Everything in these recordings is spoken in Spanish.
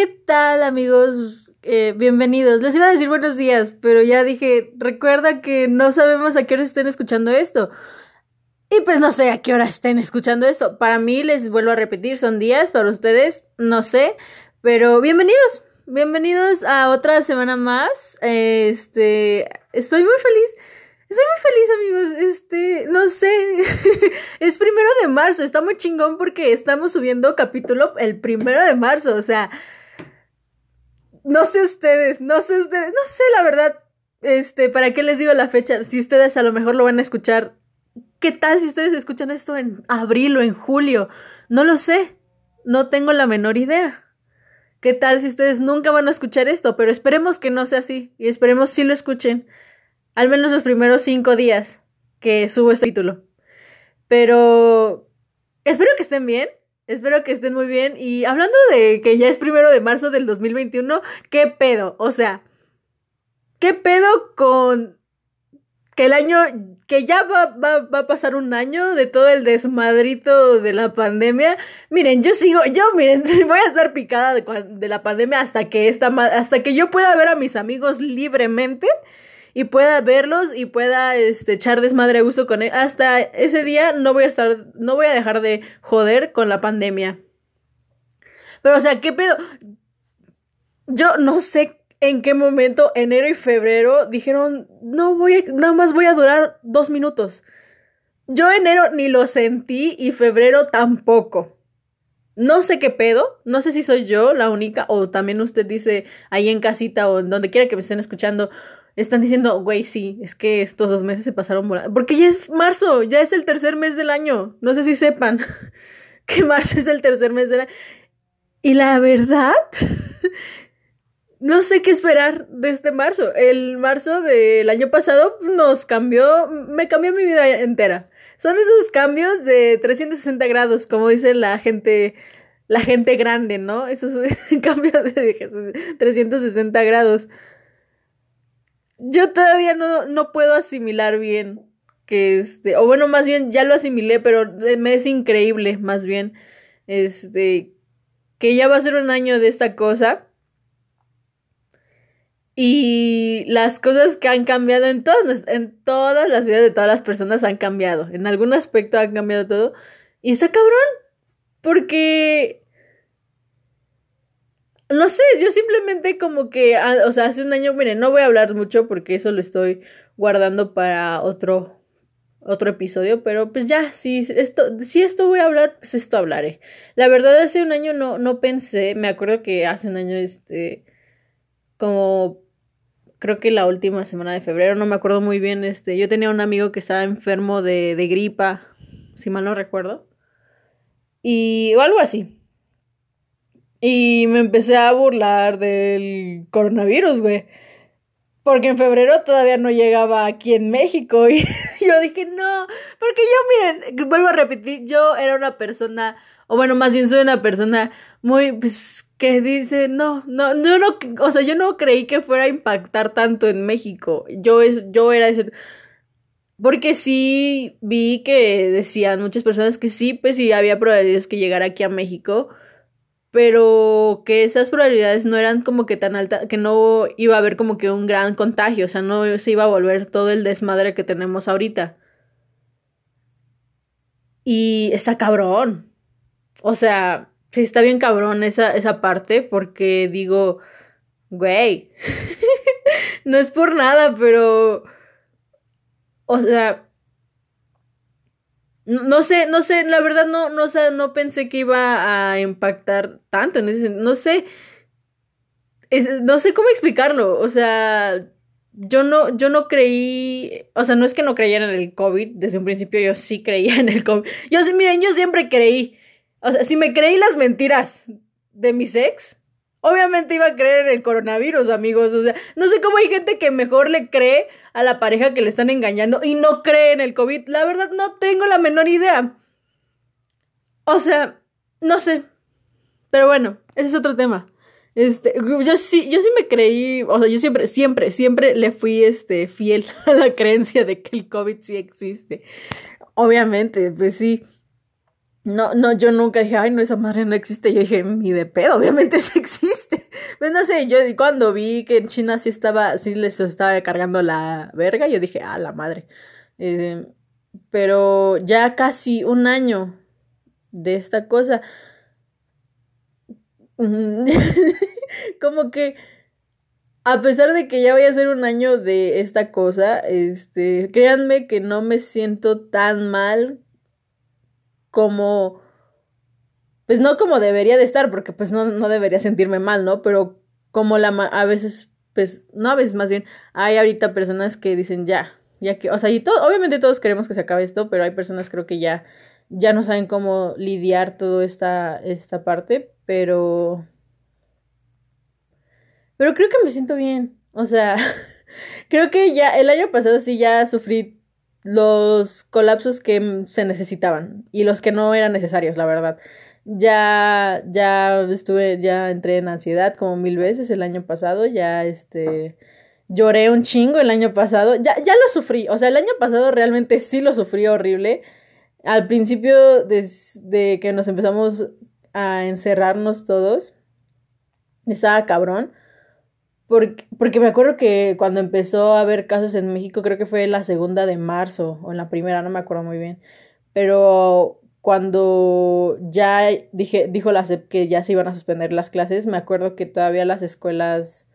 ¿Qué tal amigos? Eh, bienvenidos. Les iba a decir buenos días, pero ya dije, recuerda que no sabemos a qué hora estén escuchando esto. Y pues no sé a qué hora estén escuchando esto. Para mí, les vuelvo a repetir, son días, para ustedes, no sé. Pero bienvenidos, bienvenidos a otra semana más. Este, estoy muy feliz. Estoy muy feliz, amigos. Este, no sé. es primero de marzo. Está muy chingón porque estamos subiendo capítulo el primero de marzo. O sea, no sé ustedes, no sé ustedes, no sé la verdad. Este, ¿para qué les digo la fecha? Si ustedes a lo mejor lo van a escuchar. ¿Qué tal si ustedes escuchan esto en abril o en julio? No lo sé. No tengo la menor idea. ¿Qué tal si ustedes nunca van a escuchar esto? Pero esperemos que no sea así. Y esperemos si lo escuchen. Al menos los primeros cinco días que subo este título. Pero espero que estén bien. Espero que estén muy bien. Y hablando de que ya es primero de marzo del 2021, ¿qué pedo? O sea, ¿qué pedo con que el año, que ya va, va, a pasar un año de todo el desmadrito de la pandemia? Miren, yo sigo, yo miren, voy a estar picada de, de la pandemia hasta que, esta, hasta que yo pueda ver a mis amigos libremente y pueda verlos y pueda este, echar desmadre a gusto con él. Hasta ese día no voy a estar, no voy a dejar de joder con la pandemia. Pero, o sea, ¿qué pedo? Yo no sé en qué momento, enero y febrero, dijeron, no voy a, nada más voy a durar dos minutos. Yo enero ni lo sentí y febrero tampoco. No sé qué pedo, no sé si soy yo la única o también usted dice ahí en casita o en donde quiera que me estén escuchando, están diciendo, güey, sí, es que estos dos meses se pasaron volando. Porque ya es marzo, ya es el tercer mes del año. No sé si sepan que marzo es el tercer mes del año. Y la verdad, no sé qué esperar de este marzo. El marzo del año pasado nos cambió, me cambió mi vida entera. Son esos cambios de 360 grados, como dice la gente, la gente grande, ¿no? Esos cambios de 360 grados yo todavía no, no puedo asimilar bien que este, o bueno, más bien ya lo asimilé, pero me es increíble, más bien, este, que ya va a ser un año de esta cosa. Y las cosas que han cambiado en todas, en todas las vidas de todas las personas han cambiado. En algún aspecto han cambiado todo. Y está cabrón. Porque no sé, yo simplemente como que, ah, o sea, hace un año, miren, no voy a hablar mucho porque eso lo estoy guardando para otro, otro episodio, pero pues ya, si esto, si esto voy a hablar, pues esto hablaré. La verdad, hace un año no, no pensé, me acuerdo que hace un año, este, como, creo que la última semana de febrero, no me acuerdo muy bien, este, yo tenía un amigo que estaba enfermo de, de gripa, si mal no recuerdo, y, o algo así. Y me empecé a burlar del coronavirus, güey. Porque en febrero todavía no llegaba aquí en México. Y yo dije, no. Porque yo, miren, vuelvo a repetir, yo era una persona, o bueno, más bien soy una persona muy, pues, que dice, no, no, yo no, o sea, yo no creí que fuera a impactar tanto en México. Yo, yo era ese. Porque sí vi que decían muchas personas que sí, pues sí había probabilidades que llegara aquí a México pero que esas probabilidades no eran como que tan altas, que no iba a haber como que un gran contagio, o sea, no se iba a volver todo el desmadre que tenemos ahorita. Y está cabrón. O sea, sí está bien cabrón esa, esa parte, porque digo, güey, no es por nada, pero, o sea, no sé, no sé, la verdad no, no, no pensé que iba a impactar tanto no sé, no sé cómo explicarlo, o sea, yo no, yo no creí, o sea, no es que no creyera en el COVID, desde un principio yo sí creía en el COVID, yo sí, miren, yo siempre creí, o sea, si me creí las mentiras de mis ex, Obviamente iba a creer en el coronavirus, amigos. O sea, no sé cómo hay gente que mejor le cree a la pareja que le están engañando y no cree en el COVID. La verdad, no tengo la menor idea. O sea, no sé. Pero bueno, ese es otro tema. Este, yo sí, yo sí me creí, o sea, yo siempre, siempre, siempre le fui este fiel a la creencia de que el COVID sí existe. Obviamente, pues sí. No, no, yo nunca dije, ay, no, esa madre no existe. Yo dije, ni de pedo, obviamente sí existe. Pues no sé, yo cuando vi que en China sí estaba, sí les estaba cargando la verga, yo dije, ah, la madre. Eh, pero ya casi un año de esta cosa. Como que a pesar de que ya voy a ser un año de esta cosa, este, créanme que no me siento tan mal como, pues no como debería de estar, porque pues no, no debería sentirme mal, ¿no? Pero como la, a veces, pues, no a veces más bien, hay ahorita personas que dicen ya, ya que, o sea, y todo, obviamente todos queremos que se acabe esto, pero hay personas creo que ya, ya no saben cómo lidiar toda esta, esta parte, pero pero creo que me siento bien. O sea, creo que ya el año pasado sí ya sufrí los colapsos que se necesitaban y los que no eran necesarios, la verdad. Ya, ya estuve, ya entré en ansiedad como mil veces el año pasado, ya este, lloré un chingo el año pasado, ya, ya lo sufrí, o sea, el año pasado realmente sí lo sufrí horrible. Al principio de que nos empezamos a encerrarnos todos, estaba cabrón. Porque, porque me acuerdo que cuando empezó a haber casos en México, creo que fue la segunda de marzo o en la primera, no me acuerdo muy bien. Pero cuando ya dije, dijo la SEP que ya se iban a suspender las clases, me acuerdo que todavía las escuelas,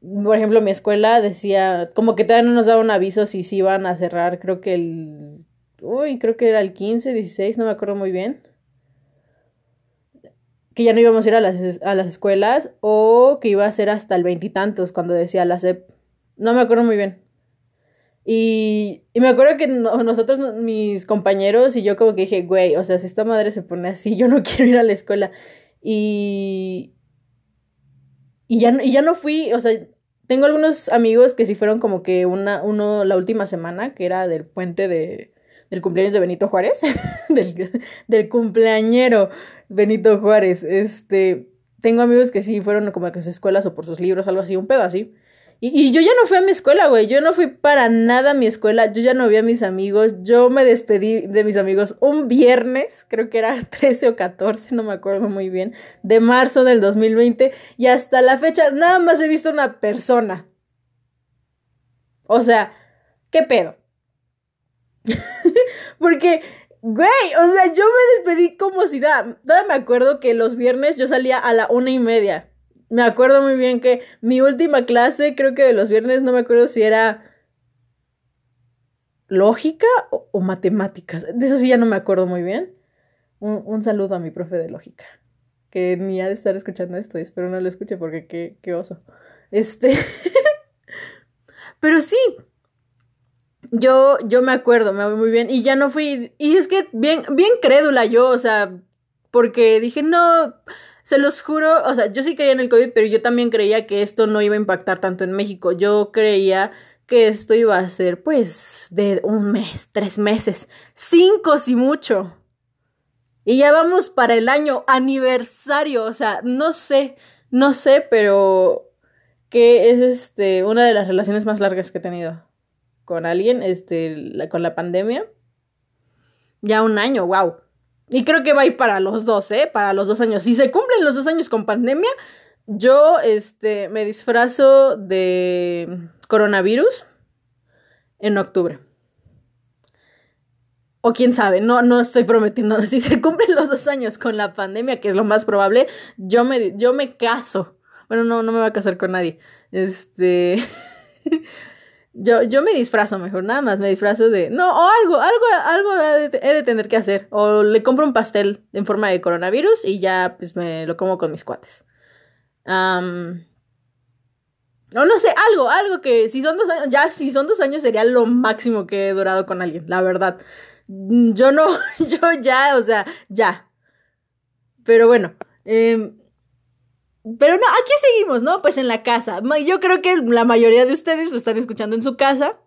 por ejemplo, mi escuela decía, como que todavía no nos daba un aviso si se iban a cerrar, creo que el, uy, creo que era el 15, 16, no me acuerdo muy bien que ya no íbamos a ir a las, a las escuelas o que iba a ser hasta el veintitantos cuando decía la SEP. No me acuerdo muy bien. Y, y me acuerdo que nosotros, mis compañeros y yo como que dije, güey, o sea, si esta madre se pone así, yo no quiero ir a la escuela. Y, y, ya, y ya no fui, o sea, tengo algunos amigos que sí fueron como que una, uno la última semana, que era del puente de, del cumpleaños de Benito Juárez, del, del cumpleañero. Benito Juárez. Este, tengo amigos que sí fueron como a sus escuelas o por sus libros, algo así, un pedo así. Y, yo ya no fui a mi escuela, güey. Yo no fui para nada a mi escuela. Yo ya no vi a mis amigos. Yo me despedí de mis amigos un viernes, creo que era 13 o 14, no me acuerdo muy bien, de marzo del 2020. Y hasta la fecha nada más he visto una persona. O sea, ¿qué pedo? Porque Güey, o sea, yo me despedí como si nada. Todavía me acuerdo que los viernes yo salía a la una y media. Me acuerdo muy bien que mi última clase, creo que de los viernes, no me acuerdo si era lógica o, matemáticas. De eso sí ya no me acuerdo muy bien. Un, un, saludo a mi profe de lógica. Que ni ha de estar escuchando esto, espero no lo escuche porque qué, qué oso. Este. Pero sí, yo, yo me acuerdo, me voy muy bien. Y ya no fui. Y es que bien, bien crédula yo, o sea, porque dije, no, se los juro, o sea, yo sí creía en el COVID, pero yo también creía que esto no iba a impactar tanto en México. Yo creía que esto iba a ser, pues, de un mes, tres meses, cinco si mucho. Y ya vamos para el año aniversario, o sea, no sé, no sé, pero que es este una de las relaciones más largas que he tenido con alguien, este, con la pandemia. Ya un año, wow. Y creo que va a ir para los dos, ¿eh? Para los dos años. Si se cumplen los dos años con pandemia, yo, este, me disfrazo de coronavirus en octubre. O quién sabe, no, no estoy prometiendo. Si se cumplen los dos años con la pandemia, que es lo más probable, yo me, yo me caso. Bueno, no, no me voy a casar con nadie. Este. Yo, yo me disfrazo mejor, nada más me disfrazo de. No, o algo, algo, algo he de, tener que hacer. O le compro un pastel en forma de coronavirus y ya pues me lo como con mis cuates. Um, o no sé, algo, algo que si son dos años, ya si son dos años sería lo máximo que he durado con alguien, la verdad. Yo no, yo ya, o sea, ya. Pero bueno, eh, pero no, aquí seguimos, ¿no? Pues en la casa. Yo creo que la mayoría de ustedes lo están escuchando en su casa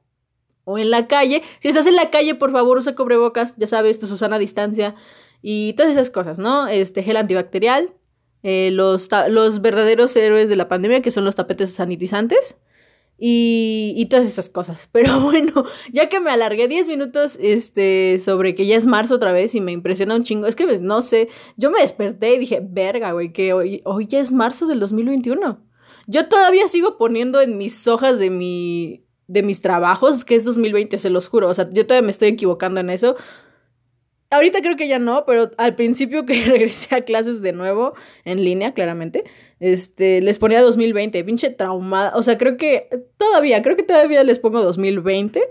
o en la calle. Si estás en la calle, por favor, usa cubrebocas, ya sabes, tu Susana a distancia y todas esas cosas, ¿no? Este gel antibacterial, eh, los, los verdaderos héroes de la pandemia, que son los tapetes sanitizantes. Y, todas esas cosas. Pero bueno, ya que me alargué 10 minutos este, sobre que ya es marzo otra vez y me impresiona un chingo, es que no sé, yo me desperté y dije, verga, güey, que hoy, hoy ya es marzo del 2021. Yo todavía sigo poniendo en mis hojas de mi de mis trabajos que es 2020, se los juro, o sea, yo todavía me estoy equivocando en eso. Ahorita creo que ya no, pero al principio que regresé a clases de nuevo, en línea, claramente, este, les ponía 2020, pinche traumada. O sea, creo que todavía, creo que todavía les pongo 2020.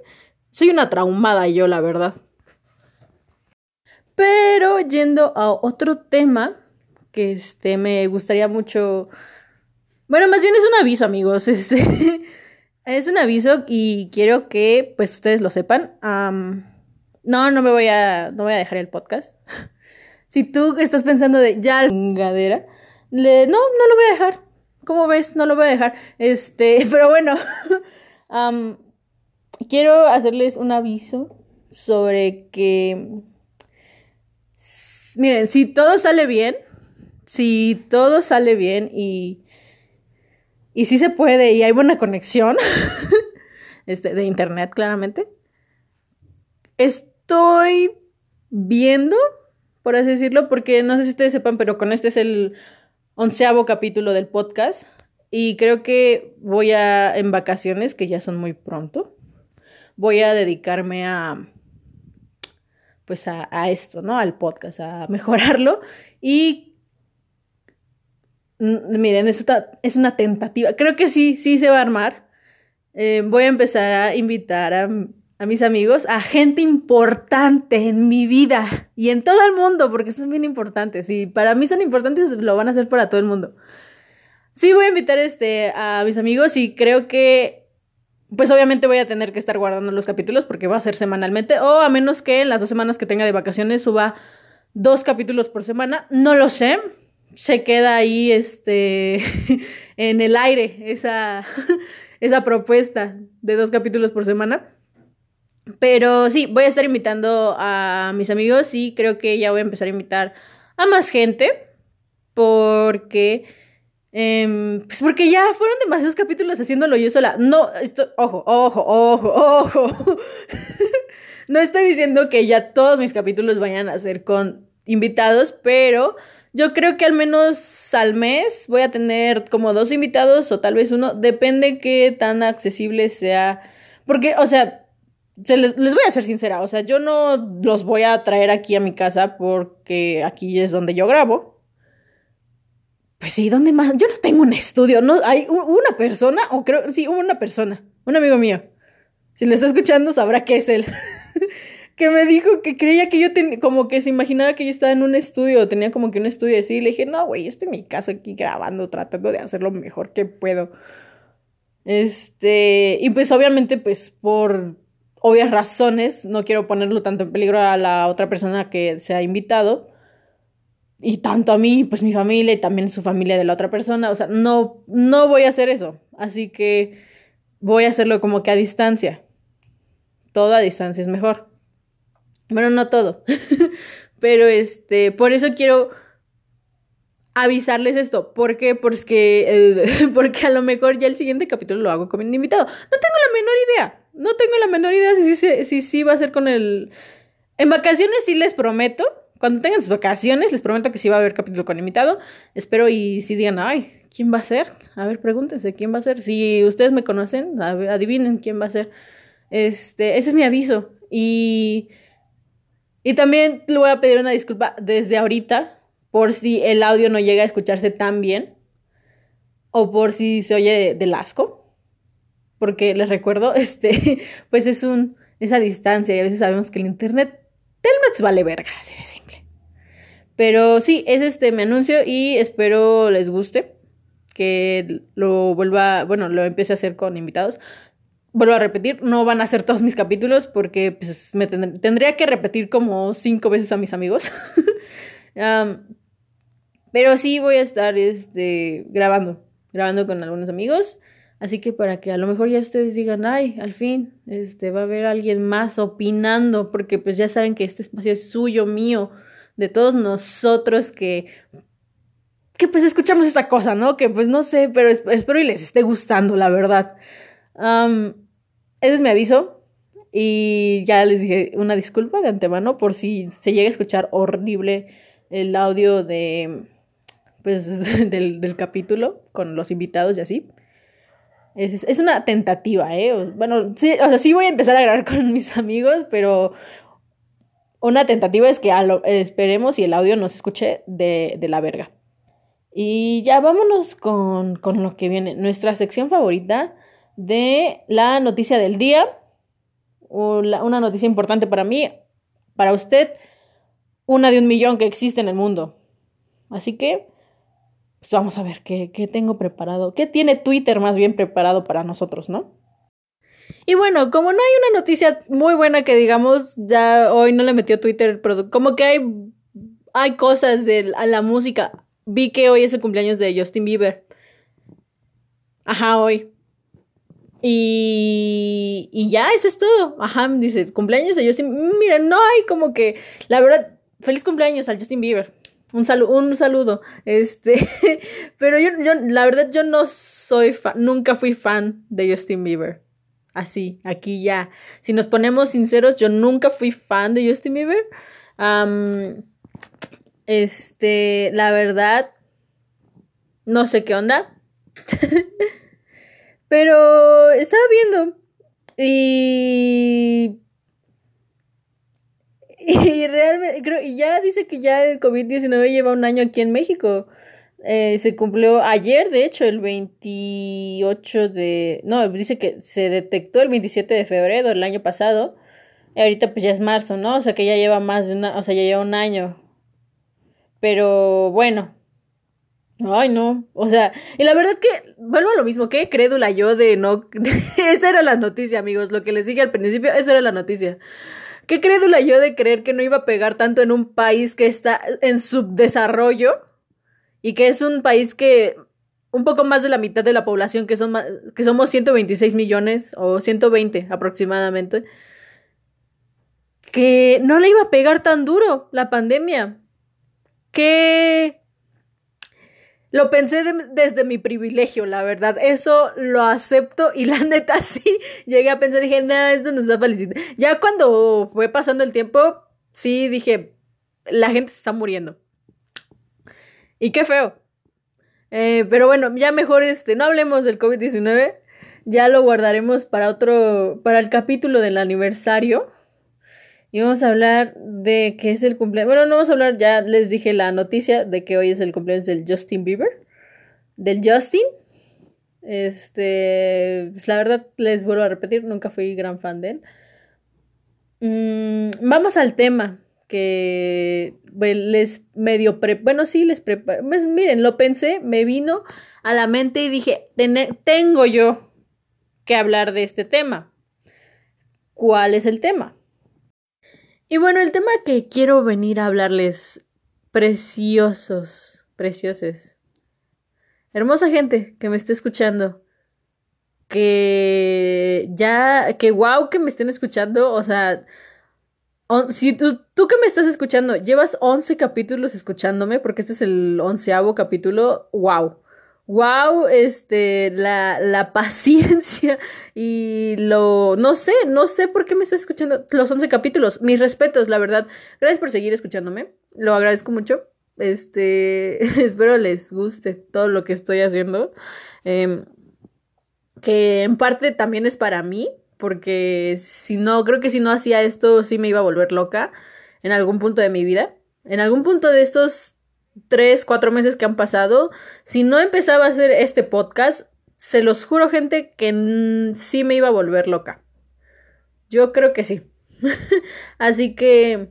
Soy una traumada yo, la verdad. Pero yendo a otro tema, que este, me gustaría mucho... Bueno, más bien es un aviso, amigos. Este, es un aviso y quiero que, pues, ustedes lo sepan. No, no me voy a, no voy a dejar el podcast. si tú estás pensando de ya gadera, le, no, no lo voy a dejar. ¿Cómo ves? No lo voy a dejar. Este, pero bueno, quiero hacerles un aviso sobre que, miren, si todo sale bien, si todo sale bien y, y si se puede y hay buena conexión, este, de internet claramente, estoy viendo, por así decirlo, porque no sé si ustedes sepan, pero con este es el onceavo capítulo del podcast y creo que voy a, en vacaciones, que ya son muy pronto, voy a dedicarme a, pues a, esto, ¿no? Al podcast, a mejorarlo y miren, es una, es una tentativa. Creo que sí, sí se va a armar. Eh, voy a empezar a invitar a a mis amigos, a gente importante en mi vida y en todo el mundo, porque son bien importantes. Y para mí son importantes, lo van a hacer para todo el mundo. Sí, voy a invitar este, a mis amigos y creo que, pues obviamente voy a tener que estar guardando los capítulos porque va a ser semanalmente, o a menos que en las dos semanas que tenga de vacaciones suba dos capítulos por semana. No lo sé. Se queda ahí, este, en el aire esa, esa propuesta de dos capítulos por semana. Pero sí, voy a estar invitando a mis amigos y creo que ya voy a empezar a invitar a más gente porque... Eh, pues porque ya fueron demasiados capítulos haciéndolo yo sola. No, esto, ojo, ojo, ojo, ojo. no estoy diciendo que ya todos mis capítulos vayan a ser con invitados, pero yo creo que al menos al mes voy a tener como dos invitados o tal vez uno. Depende qué tan accesible sea. Porque, o sea, les, voy a ser sincera, o sea, yo no los voy a traer aquí a mi casa porque aquí es donde yo grabo. Pues sí, ¿dónde más? Yo no tengo un estudio, no hay una persona, o creo, sí, una persona, un amigo mío. Si lo está escuchando, sabrá que es él. que me dijo que creía que yo tenía, como que se imaginaba que yo estaba en un estudio, tenía como que un estudio así. Le dije, no, güey, yo estoy en mi casa aquí grabando, tratando de hacer lo mejor que puedo. Este, y pues obviamente, pues por obvias razones, no quiero ponerlo tanto en peligro a la otra persona que se ha invitado, y tanto a mí, pues mi familia y también su familia de la otra persona, o sea, no, no voy a hacer eso, así que voy a hacerlo como que a distancia. Todo a distancia es mejor. Bueno, no todo, pero este, por eso quiero avisarles esto. ¿Por qué? Porque, porque a lo mejor ya el siguiente capítulo lo hago con mi invitado. No tengo la menor idea. No tengo la menor idea si sí si, va a ser con el... En vacaciones sí les prometo. Cuando tengan sus vacaciones les prometo que sí va a haber capítulo con invitado. Espero y si digan, ay, ¿quién va a ser? A ver, pregúntense, ¿quién va a ser? Si ustedes me conocen, adivinen quién va a ser. Este, ese es mi aviso. Y... Y también le voy a pedir una disculpa desde ahorita por si el audio no llega a escucharse tan bien o por si se oye del asco. Porque les recuerdo, este, pues es un, esa distancia y a veces sabemos que el internet Telmex vale verga, así de simple. Pero sí, es este mi anuncio y espero les guste que lo vuelva, bueno, lo empiece a hacer con invitados. Vuelvo a repetir, no van a ser todos mis capítulos porque pues, me tendría que repetir como cinco veces a mis amigos. Pero sí voy a estar este, grabando, grabando con algunos amigos. Así que para que a lo mejor ya ustedes digan, ay, al fin, este, va a haber alguien más opinando, porque pues ya saben que este espacio es suyo, mío, de todos nosotros que, que pues escuchamos esta cosa, ¿no? Que pues no sé, pero espero y les esté gustando, la verdad. ese es mi aviso. Y ya les dije una disculpa de antemano por si se llega a escuchar horrible el audio de pues del, del capítulo con los invitados y así. Es, es, una tentativa, ¿eh? Bueno, sí, o sea, sí voy a empezar a grabar con mis amigos, pero una tentativa es que esperemos y el audio no se escuche de, de la verga. Y ya vámonos con, con, lo que viene. Nuestra sección favorita de la noticia del día. O una noticia importante para mí, para usted, una de un millón que existe en el mundo. Así que pues vamos a ver qué, qué tengo preparado, qué tiene Twitter más bien preparado para nosotros, ¿no? Y bueno, como no hay una noticia muy buena que digamos, ya hoy no le metió Twitter, como que hay, hay cosas de a la música. Vi que hoy es el cumpleaños de Justin Bieber. Ajá, hoy. Y, y ya, eso es todo. Ajá, dice, cumpleaños de Justin. Miren, no hay como que, la verdad, feliz cumpleaños al Justin Bieber. Un, un saludo. Este, pero yo, yo, la verdad, yo no soy fan, nunca fui fan de Justin Bieber. Así, aquí ya. Si nos ponemos sinceros, yo nunca fui fan de Justin Bieber. este, la verdad, no sé qué onda. pero estaba viendo y y realmente, creo, y ya dice que ya el COVID-19 lleva un año aquí en México. Eh, se cumplió ayer, de hecho, el 28 de... No, dice que se detectó el 27 de febrero del año pasado. Y ahorita pues ya es marzo, ¿no? O sea que ya lleva más de una... O sea, ya lleva un año. Pero bueno. Ay, no. O sea, y la verdad que vuelvo a lo mismo. Qué crédula yo de no... esa era la noticia, amigos. Lo que les dije al principio, esa era la noticia. Qué crédula yo de creer que no iba a pegar tanto en un país que está en subdesarrollo y que es un país que un poco más de la mitad de la población, que, son que somos 126 millones o 120 aproximadamente, que no le iba a pegar tan duro la pandemia. Que lo pensé desde mi privilegio, la verdad. Eso lo acepto y la neta sí. Llegué a pensar, dije, no, esto nos va a felicitar. Ya cuando fue pasando el tiempo, sí dije, la gente se está muriendo. Y qué feo. Eh, pero bueno, ya mejor este, no hablemos del COVID-19. Ya lo guardaremos para otro, para el capítulo del aniversario. Y vamos a hablar de que es el cumpleaños. Bueno, no vamos a hablar, ya les dije la noticia de que hoy es el cumpleaños del Justin Bieber. Del Justin. Este, pues la verdad les vuelvo a repetir, nunca fui gran fan de él. Mm, vamos al tema que les medio pre bueno sí les preparo pues, miren lo pensé me vino a la mente y dije tengo yo que hablar de este tema ¿cuál es el tema? Y bueno, el tema que quiero venir a hablarles, preciosos, preciosos. Hermosa gente que me esté escuchando. Que ya, que wow que me estén escuchando. O sea, si tú, tú que me estás escuchando, llevas 11 capítulos escuchándome, porque este es el onceavo capítulo, wow wow, este, la, la paciencia y lo, no sé, no sé por qué me estás escuchando los 11 capítulos. Mis respetos, la verdad. Gracias por seguir escuchándome. Lo agradezco mucho. Este, espero les guste todo lo que estoy haciendo. Em, que en parte también es para mí, porque si no, creo que si no hacía esto, sí me iba a volver loca en algún punto de mi vida. En algún punto de estos tres, cuatro meses que han pasado, si no empezaba a hacer este podcast, se los juro, gente, que sí me iba a volver loca. Yo creo que sí. Así que,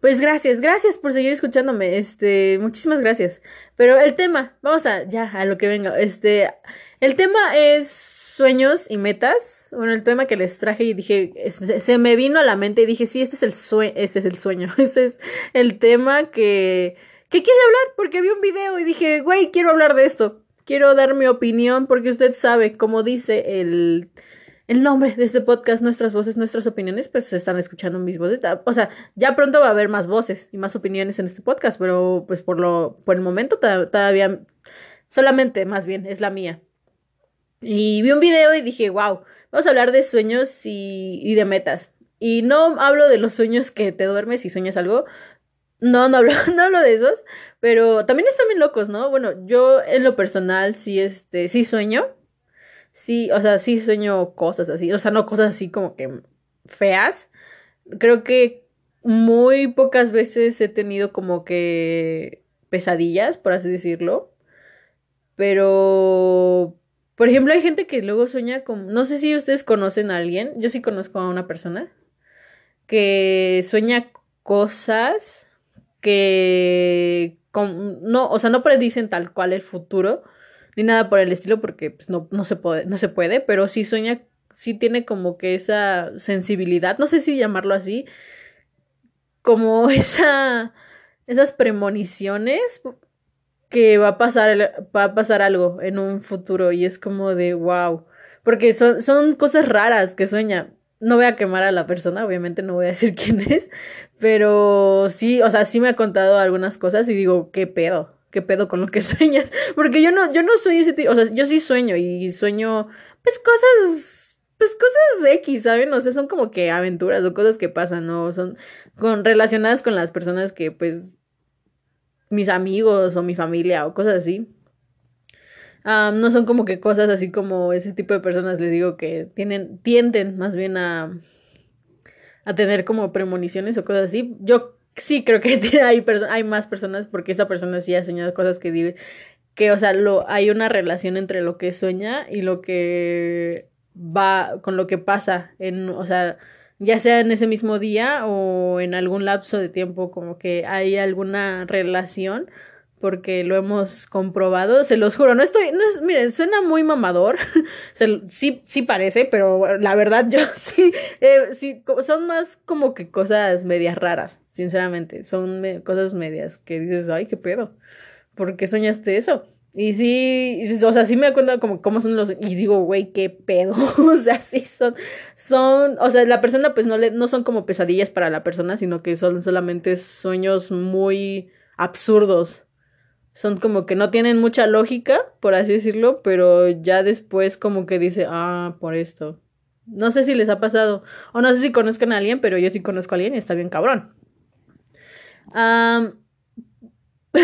pues gracias, gracias por seguir escuchándome. Este, muchísimas gracias. Pero el tema, vamos a ya a lo que venga. Este, el tema es sueños y metas. Bueno, el tema que les traje y dije, se me vino a la mente y dije, sí, este es el sueño, ese es el sueño, ese es el tema que que quise hablar porque vi un video y dije, güey, quiero hablar de esto. Quiero dar mi opinión porque usted sabe, como dice el, el nombre de este podcast, nuestras voces, nuestras opiniones, pues se están escuchando mis voces. O sea, ya pronto va a haber más voces y más opiniones en este podcast, pero pues por lo, por el momento todavía, solamente más bien, es la mía. Y vi un video y dije, wow, vamos a hablar de sueños y, y de metas. Y no hablo de los sueños que te duermes y sueñas algo. No, no hablo, no hablo de esos. Pero también están bien locos, ¿no? Bueno, yo en lo personal sí, este, sí sueño. Sí, o sea, sí sueño cosas así. O sea, no cosas así como que feas. Creo que muy pocas veces he tenido como que pesadillas, por así decirlo. Pero, por ejemplo, hay gente que luego sueña con, no sé si ustedes conocen a alguien, yo sí conozco a una persona que sueña cosas que no, o sea, no predicen tal cual el futuro, ni nada por el estilo, porque pues, no, no, se puede, no se puede, pero sí sueña, sí tiene como que esa sensibilidad, no sé si llamarlo así, como esa, esas premoniciones que va a pasar, va a pasar algo en un futuro y es como de wow, porque son, son cosas raras que sueña. No voy a quemar a la persona, obviamente no voy a decir quién es, pero sí, o sea, sí me ha contado algunas cosas y digo, ¿qué pedo? ¿Qué pedo con lo que sueñas? Porque yo no, yo no soy ese tipo, o sea, yo sí sueño y sueño, pues cosas, pues cosas X, ¿saben? O sea, son como que aventuras o cosas que pasan, ¿no? Son con, relacionadas con las personas que, pues, mis amigos o mi familia o cosas así. no son como que cosas así como ese tipo de personas, les digo, que tienen, tienden más bien a, a tener como premoniciones o cosas así. Yo sí creo que hay, hay más personas porque esa persona sí ha soñado cosas que vive, que, o sea, lo, hay una relación entre lo que sueña y lo que va, con lo que pasa en, o sea, ya sea en ese mismo día o en algún lapso de tiempo, como que hay alguna relación porque lo hemos comprobado, se los juro, no estoy, no es, miren, suena muy mamador, sí, sí parece, pero la verdad yo sí, eh, sí, son más como que cosas medias raras, sinceramente, son cosas medias que dices, ay, qué pedo, ¿por qué soñaste eso? Y sí, o sea, sí me acuerdo como cómo son los, y digo, güey, qué pedo, o sea, sí son, son, o sea, la persona pues no le, no son como pesadillas para la persona, sino que son solamente sueños muy absurdos, son como que no tienen mucha lógica, por así decirlo, pero ya después como que dice, ah, por esto. No sé si les ha pasado, o no sé si conozcan a alguien, pero yo sí conozco a alguien y está bien cabrón.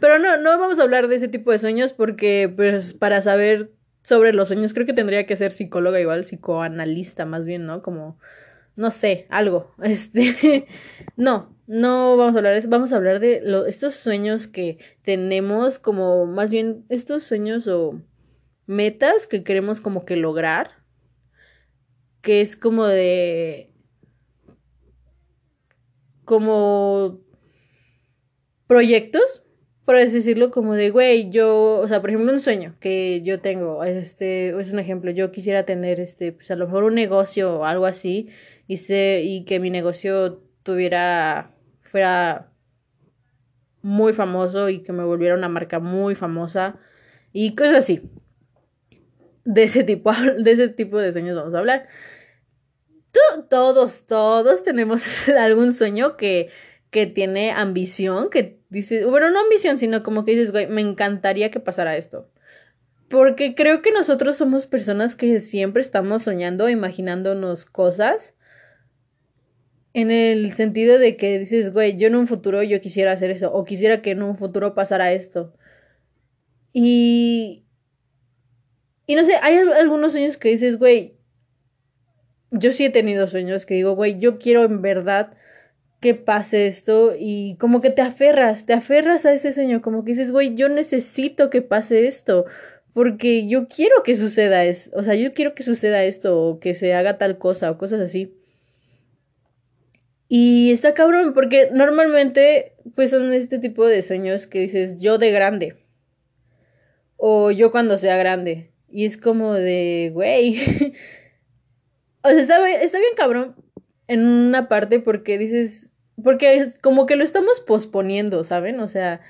pero no, no vamos a hablar de ese tipo de sueños porque, pues, para saber sobre los sueños, creo que tendría que ser psicóloga igual, psicoanalista más bien, ¿no? Como, no sé, algo. Este, no, no vamos a hablar de eso, vamos a hablar de estos sueños que tenemos, como más bien estos sueños o metas que queremos como que lograr, que es como de, como proyectos, por decirlo, como de, güey, yo, o sea, por ejemplo, un sueño que yo tengo, este, es un ejemplo, yo quisiera tener, este, pues a lo mejor un negocio o algo así, y sé, y que mi negocio tuviera fuera muy famoso y que me volviera una marca muy famosa y cosas así. De ese tipo, de ese tipo de sueños vamos a hablar. Todos, todos tenemos algún sueño que, que tiene ambición, que dice, bueno, no ambición, sino como que dices, güey, me encantaría que pasara esto. Porque creo que nosotros somos personas que siempre estamos soñando, imaginándonos cosas en el sentido de que dices, güey, yo en un futuro yo quisiera hacer eso, o quisiera que en un futuro pasara esto. Y... Y no sé, hay algunos sueños que dices, güey, yo sí he tenido sueños que digo, güey, yo quiero en verdad que pase esto y como que te aferras, te aferras a ese sueño, como que dices, güey, yo necesito que pase esto, porque yo quiero que suceda eso, o sea, yo quiero que suceda esto o que se haga tal cosa o cosas así. Y está cabrón, porque normalmente, pues son este tipo de sueños que dices yo de grande. O yo cuando sea grande. Y es como de, güey. o sea, está, está bien cabrón en una parte porque dices, porque es como que lo estamos posponiendo, ¿saben? O sea,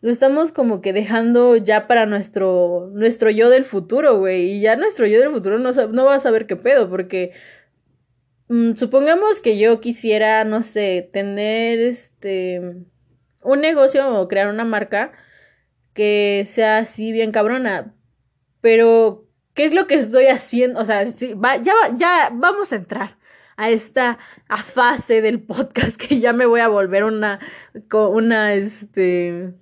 lo estamos como que dejando ya para nuestro, nuestro yo del futuro, güey. Y ya nuestro yo del futuro no, no va a saber qué pedo, porque supongamos que yo quisiera, no sé, tener este un negocio o crear una marca que sea así bien cabrona, pero ¿Qué es lo que estoy haciendo? O sea, va, ya, ya vamos a entrar a esta a fase del podcast que ya me voy a volver una, una, este,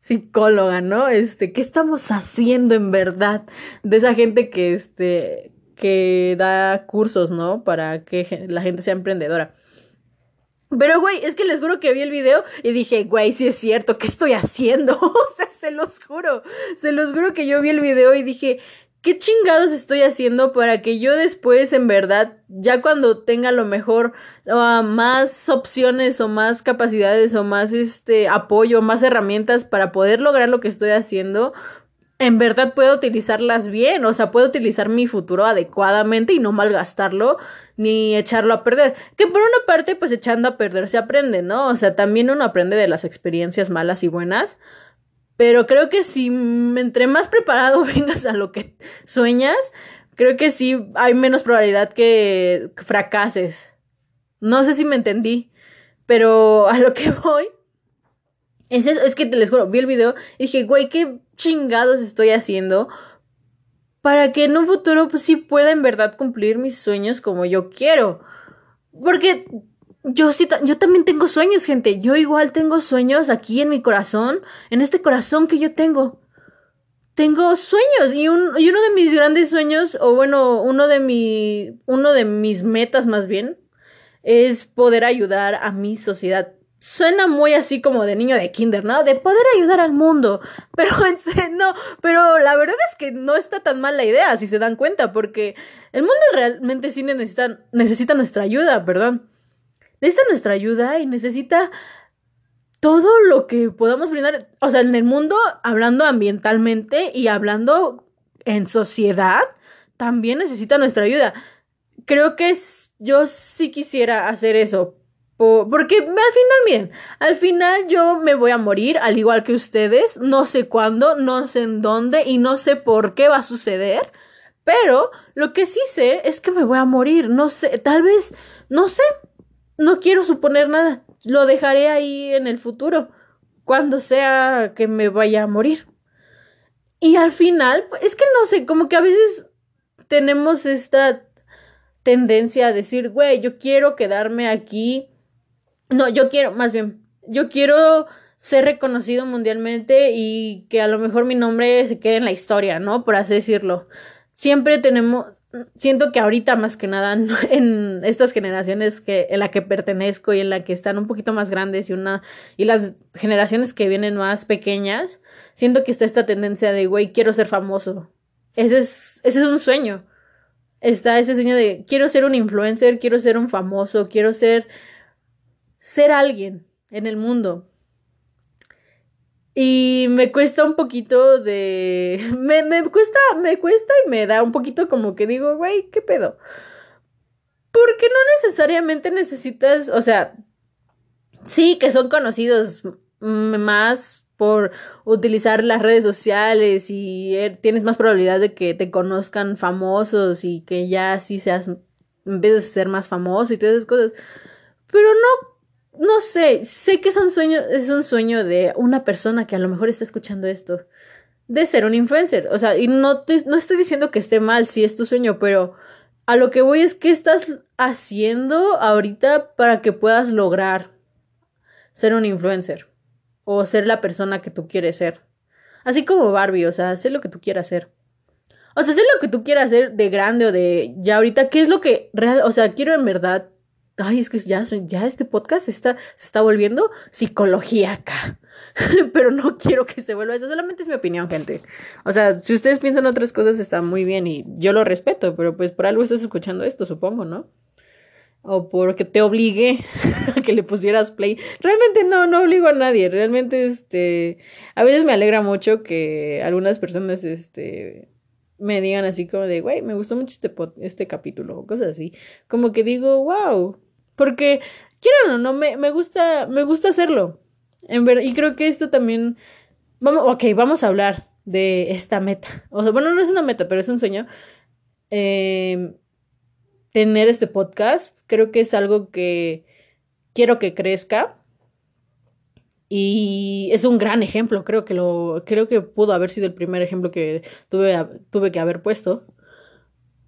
psicóloga, ¿no? Este, ¿qué estamos haciendo en verdad de esa gente que, este, que da cursos, ¿no? Para que la gente sea emprendedora. Pero, güey, es que les juro que vi el video y dije, güey, sí es cierto, ¿qué estoy haciendo? o sea, se los juro, se los juro que yo vi el video y dije, ¿qué chingados estoy haciendo para que yo después, en verdad, ya cuando tenga lo mejor uh, más opciones o más capacidades o más este apoyo, más herramientas para poder lograr lo que estoy haciendo, en verdad puedo utilizarlas bien, o sea, puedo utilizar mi futuro adecuadamente y no malgastarlo ni echarlo a perder. Que por una parte, pues echando a perder se aprende, ¿no? O sea, también uno aprende de las experiencias malas y buenas. Pero creo que si entre más preparado vengas a lo que sueñas, creo que sí hay menos probabilidad que fracases. No sé si me entendí, pero a lo que voy es eso, es que te les juro, vi el video y dije, güey, qué chingados estoy haciendo para que en un futuro pues, sí pueda en verdad cumplir mis sueños como yo quiero. Porque yo sí, yo también tengo sueños, gente. Yo igual tengo sueños aquí en mi corazón, en este corazón que yo tengo. Tengo sueños y, y uno de mis grandes sueños, o bueno, uno de, mi, uno de mis metas más bien, es poder ayudar a mi sociedad suena muy así como de niño de kinder, ¿no? De poder ayudar al mundo. Pero no, pero la verdad es que no está tan mal la idea, si se dan cuenta, porque el mundo realmente sí necesita, necesita nuestra ayuda, perdón. Necesita nuestra ayuda y necesita todo lo que podamos brindar, o sea, en el mundo, hablando ambientalmente y hablando en sociedad, también necesita nuestra ayuda. Creo que yo sí quisiera hacer eso, porque al final, miren, al final yo me voy a morir, al igual que ustedes. No sé cuándo, no sé en dónde y no sé por qué va a suceder. Pero lo que sí sé es que me voy a morir. No sé, tal vez, no sé. No quiero suponer nada. Lo dejaré ahí en el futuro. Cuando sea que me vaya a morir. Y al final, es que no sé, como que a veces tenemos esta tendencia a decir, güey, yo quiero quedarme aquí no, yo quiero, más bien, yo quiero ser reconocido mundialmente y que a lo mejor mi nombre se quede en la historia, ¿no? Por así decirlo. Siempre tenemos, siento que ahorita más que nada en estas generaciones que en la que pertenezco y en la que están un poquito más grandes y una y las generaciones que vienen más pequeñas, siento que está esta tendencia de güey, quiero ser famoso. Ese es ese es un sueño. Está ese sueño de quiero ser un influencer, quiero ser un famoso, quiero ser ser alguien en el mundo. Y me cuesta un poquito de... Me, me cuesta, me cuesta y me da un poquito como que digo, güey, ¿qué pedo? Porque no necesariamente necesitas, o sea, sí que son conocidos más por utilizar las redes sociales y er, tienes más probabilidad de que te conozcan famosos y que ya así seas, empieces a ser más famoso y todas esas cosas. Pero no no sé, sé que es un sueño, es un sueño de una persona que a lo mejor está escuchando esto, de ser un influencer. O sea, y no, no estoy diciendo que esté mal si es tu sueño, pero a lo que voy es qué estás haciendo ahorita para que puedas lograr ser un influencer o ser la persona que tú quieres ser. Así como Barbie, o sea, sé lo que tú quieras hacer. O sea, sé lo que tú quieras hacer de grande o de ya ahorita, qué es lo que real, o sea, quiero en verdad ay, es que ya, este podcast está, se está volviendo psicología acá. Pero no quiero que se vuelva eso, solamente es mi opinión, gente. O sea, si ustedes piensan otras cosas, está muy bien y yo lo respeto, pero pues por algo estás escuchando esto, supongo, ¿no? O porque te obligue a que le pusieras play. Realmente no, no obligo a nadie. Realmente, este, a veces me alegra mucho que algunas personas, este, me digan así como de, güey, me gustó mucho este, este capítulo o cosas así. Como que digo, wow, porque, quiero o no, me, me gusta, me gusta hacerlo. En verdad, y creo que esto también. Vamos, ok, vamos a hablar de esta meta. O sea, bueno, no es una meta, pero es un sueño. Em, tener este podcast. Creo que es algo que quiero que crezca. Y es un gran ejemplo, creo que lo, creo que pudo haber sido el primer ejemplo que tuve, tuve que haber puesto.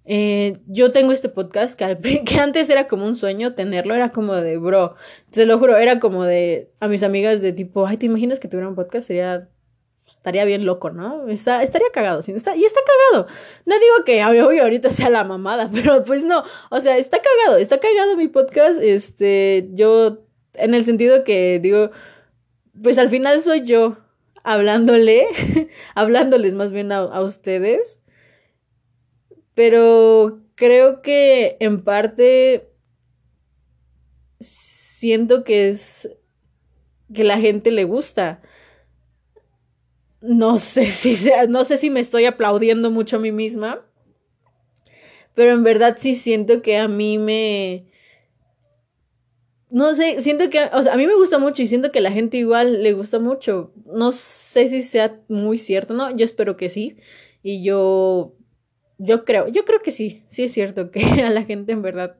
Eh, yo tengo este podcast que, que, antes era como un sueño tenerlo, era como de, bro, te lo juro, era como de a mis amigas de tipo, ay, ¿te imaginas que tuviera un podcast? Sería, estaría bien loco, ¿no? Está, estaría cagado, está, y está cagado. No digo que obvio ahorita sea la mamada, pero pues no, o sea, está cagado, está cagado mi podcast, este, yo, en el sentido que digo, pues al final soy yo hablándole, hablándoles más bien a, ustedes. Pero creo que en parte siento que es que la gente le gusta. No sé si no sé si me estoy aplaudiendo mucho a mí misma, pero en verdad sí siento que a mí me no sé, siento que, o sea, a mí me gusta mucho y siento que la gente igual le gusta mucho. No sé si sea muy cierto, ¿no? Yo espero que sí. Y yo, yo creo, yo creo que sí, sí es cierto que a la gente en verdad,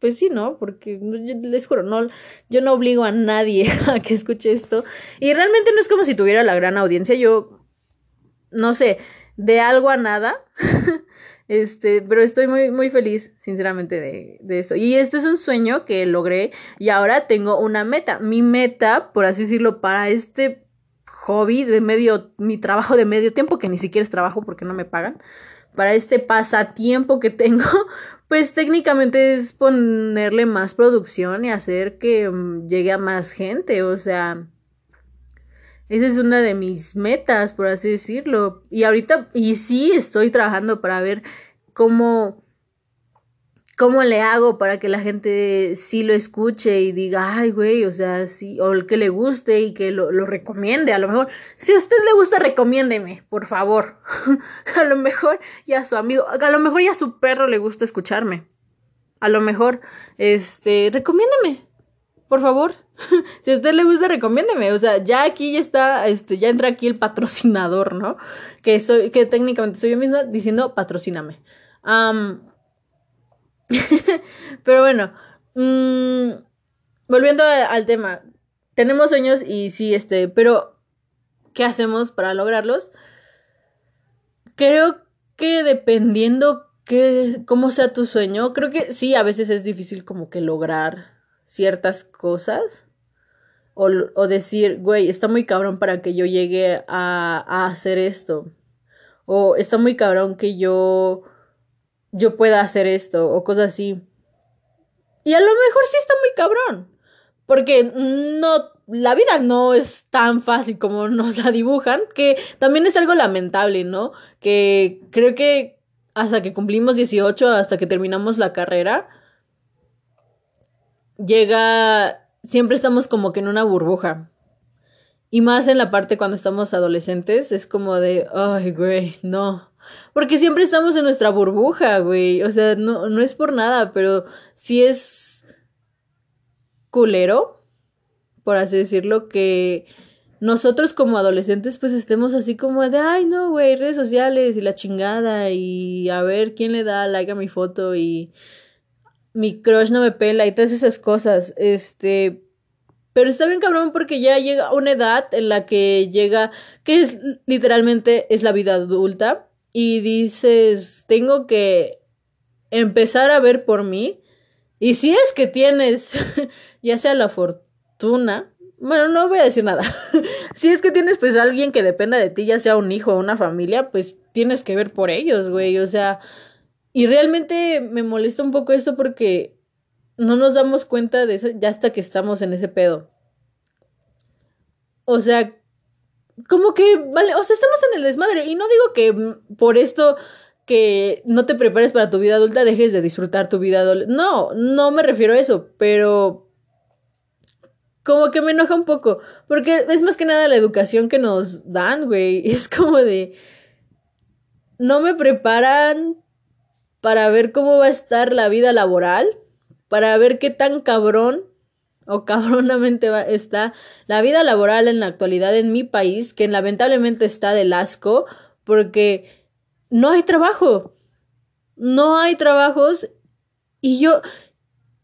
pues sí, ¿no? Porque les juro, no, yo no obligo a nadie a que escuche esto. Y realmente no es como si tuviera la gran audiencia, yo, no sé, de algo a nada. Este, pero estoy muy, muy feliz, sinceramente, de, de eso. Y este es un sueño que logré y ahora tengo una meta. Mi meta, por así decirlo, para este hobby de medio, mi trabajo de medio tiempo, que ni siquiera es trabajo porque no me pagan, para este pasatiempo que tengo, pues técnicamente es ponerle más producción y hacer que mm, llegue a más gente, o sea, esa es una de mis metas, por así decirlo. Y ahorita, y sí estoy trabajando para ver cómo, cómo le hago para que la gente sí lo escuche y diga, ay, güey, o sea, sí, o el que le guste y que lo, lo recomiende. A lo mejor, si a usted le gusta, recomiéndeme, por favor. a lo mejor ya a su amigo, a lo mejor ya a su perro le gusta escucharme. A lo mejor, este, recomiéndeme por favor, si a usted le gusta, recomiéndeme. O sea, ya aquí ya está, este, ya entra aquí el patrocinador, ¿no? Que soy, que técnicamente soy yo misma diciendo patrocíname. pero bueno, mm, volviendo al tema, tenemos sueños y sí, este, pero ¿qué hacemos para lograrlos? Creo que dependiendo que, cómo sea tu sueño, creo que sí, a veces es difícil como que lograr ciertas cosas o, decir, güey, está muy cabrón para que yo llegue a, a hacer esto o está muy cabrón que yo yo pueda hacer esto o cosas así. Y a lo mejor sí está muy cabrón, porque no la vida no es tan fácil como nos la dibujan, que también es algo lamentable, ¿no? Que creo que hasta que cumplimos 18, hasta que terminamos la carrera, llega, siempre estamos como que en una burbuja. Y más en la parte cuando estamos adolescentes, es como de, ay, güey, no. Porque siempre estamos en nuestra burbuja, güey. O sea, no, no es por nada, pero sí es culero, por así decirlo, que nosotros como adolescentes pues estemos así como de, ay, no, güey, redes sociales y la chingada y a ver quién le da like a mi foto y mi crush no me pela y todas esas cosas. Este, pero está bien cabrón porque ya llega una edad en la que llega, que es literalmente es la vida adulta y dices, tengo que empezar a ver por mí. Y si es que tienes, ya sea la fortuna, bueno, no voy a decir nada. si es que tienes pues alguien que dependa de ti, ya sea un hijo o una familia, pues tienes que ver por ellos, güey. O sea, y realmente me molesta un poco esto porque no nos damos cuenta de eso ya hasta que estamos en ese pedo. O sea, como que, vale, o sea, estamos en el desmadre. Y no digo que por esto que no te prepares para tu vida adulta dejes de disfrutar tu vida adulta. No, no me refiero a eso, pero como que me enoja un poco. Porque es más que nada la educación que nos dan, güey. Es como de... No me preparan para ver cómo va a estar la vida laboral, para ver qué tan cabrón o cabronamente va, está la vida laboral en la actualidad en mi país, que lamentablemente está del asco, porque no hay trabajo. No hay trabajos y yo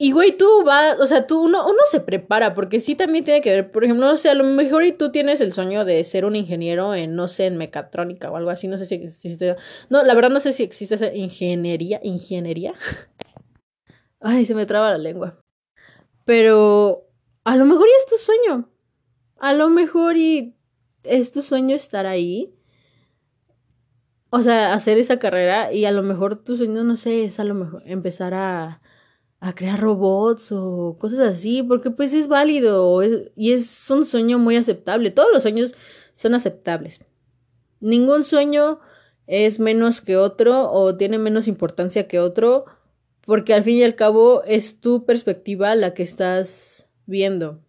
y güey, tú vas, o sea, tú uno, se prepara, porque sí también tiene que ver, por ejemplo, no sé, a lo mejor y tú tienes el sueño de ser un ingeniero en, no sé, en mecatrónica o algo así, no sé si existe. No, la verdad no sé si existe esa ingeniería, ingeniería. Ay, se me traba la lengua. Pero a lo mejor y es tu sueño. A lo mejor y es tu sueño estar ahí. O sea, hacer esa carrera y a lo mejor tu sueño, no sé, es a lo mejor empezar a a crear robots o cosas así, porque pues es válido y es un sueño muy aceptable. Todos los sueños son aceptables. Ningún sueño es menos que otro o tiene menos importancia que otro, porque al fin y al cabo es tu perspectiva la que estás viendo.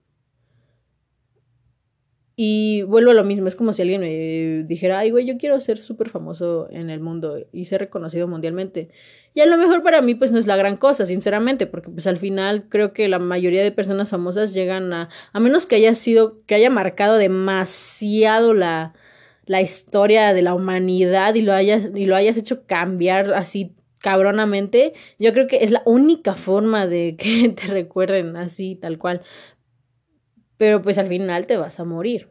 Y vuelvo a lo mismo, es como si alguien me dijera, ay, güey, yo quiero ser súper famoso en el mundo y ser reconocido mundialmente. Y a lo mejor para mí, pues no es la gran cosa, sinceramente, porque pues al final creo que la mayoría de personas famosas llegan a, a menos que haya sido, que haya marcado demasiado la, la historia de la humanidad y lo hayas, y lo hayas hecho cambiar así cabronamente, yo creo que es la única forma de que te recuerden así, tal cual pero pues al final te vas a morir.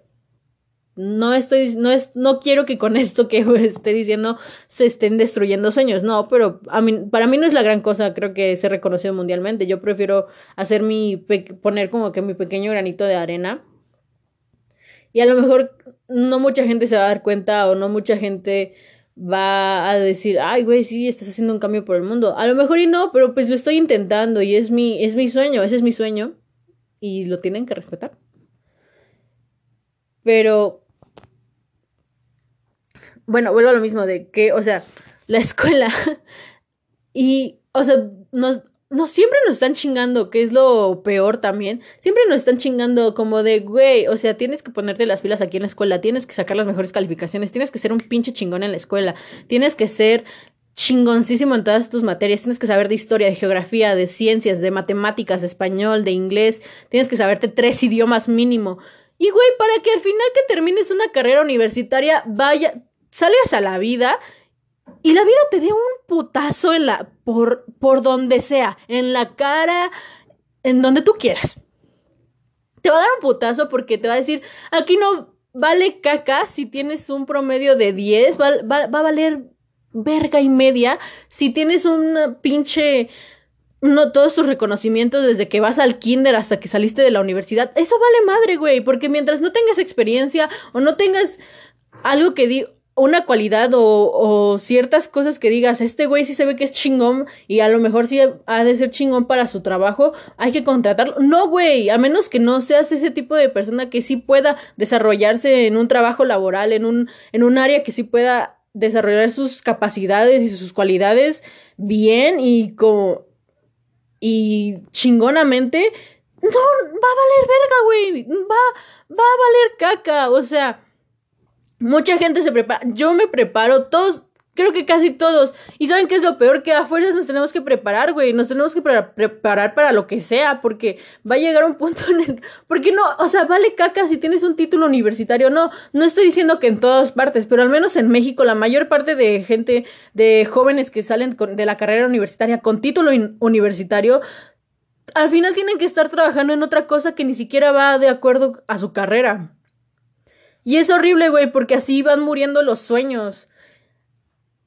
No estoy, no es, no quiero que con esto que esté diciendo se estén destruyendo sueños, no, pero a mí, para mí no es la gran cosa, creo que se reconoce mundialmente. Yo prefiero hacer mi, poner como que mi pequeño granito de arena. Y a lo mejor no mucha gente se va a dar cuenta o no mucha gente va a decir, ay, güey, sí, estás haciendo un cambio por el mundo. A lo mejor y no, pero pues lo estoy intentando y es mi, es mi sueño, ese es mi sueño y lo tienen que respetar. Pero, bueno, vuelvo a lo mismo de que, o sea, la escuela y, o sea, nos, no siempre nos están chingando, que es lo peor también. Siempre nos están chingando como de, güey, o sea, tienes que ponerte las pilas aquí en la escuela, tienes que sacar las mejores calificaciones, tienes que ser un pinche chingón en la escuela, tienes que ser chingoncísimo en todas tus materias. Tienes que saber de historia, de geografía, de ciencias, de matemáticas, de español, de inglés. Tienes que saberte tres idiomas mínimo. Y güey, para que al final que termines una carrera universitaria, vaya, salgas a la vida y la vida te dé un putazo en la por por donde sea, en la cara, en donde tú quieras. Te va a dar un putazo porque te va a decir, aquí no vale caca si tienes un promedio de 10, va, va, va a valer verga y media si tienes un pinche no todos tus reconocimientos desde que vas al kinder hasta que saliste de la universidad, eso vale madre, güey, porque mientras no tengas experiencia o no tengas algo que di una cualidad o, ciertas cosas que digas, este güey sí se ve que es chingón y a lo mejor sí ha de ser chingón para su trabajo, hay que contratarlo. No, güey, a menos que no seas ese tipo de persona que sí pueda desarrollarse en un trabajo laboral, en un, en un área que sí pueda desarrollar sus capacidades y sus cualidades bien y como y chingonamente, no, va a valer verga, güey, va, va a valer caca, o sea, mucha gente se prepara, yo me preparo, todos, Creo que casi todos. ¿Y saben qué es lo peor? Que a fuerzas nos tenemos que preparar, güey. Nos tenemos que preparar para lo que sea, porque va a llegar un punto en el... Porque no, o sea, vale caca si tienes un título universitario. No, no estoy diciendo que en todas partes, pero al menos en México la mayor parte de gente, de jóvenes que salen de la carrera universitaria con título universitario, al final tienen que estar trabajando en otra cosa que ni siquiera va de acuerdo a su carrera. Y es horrible, güey, porque así van muriendo los sueños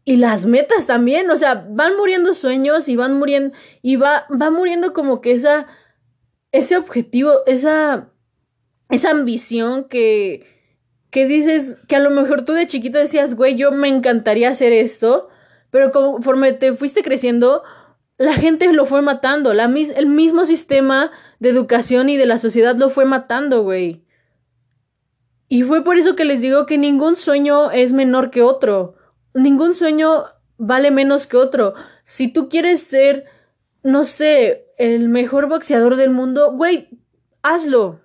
y las metas también, o sea, van muriendo sueños y van muriendo, y va, va muriendo como que esa, ese objetivo, esa, esa ambición que, que dices, que a lo mejor tú de chiquito decías, güey, yo me encantaría hacer esto, pero conforme te fuiste creciendo, la gente lo fue matando, la, el mismo sistema de educación y de la sociedad lo fue matando, güey. Y fue por eso que les digo que ningún sueño es menor que otro ningún sueño vale menos que otro. Si tú quieres ser, no sé, el mejor boxeador del mundo, güey, hazlo.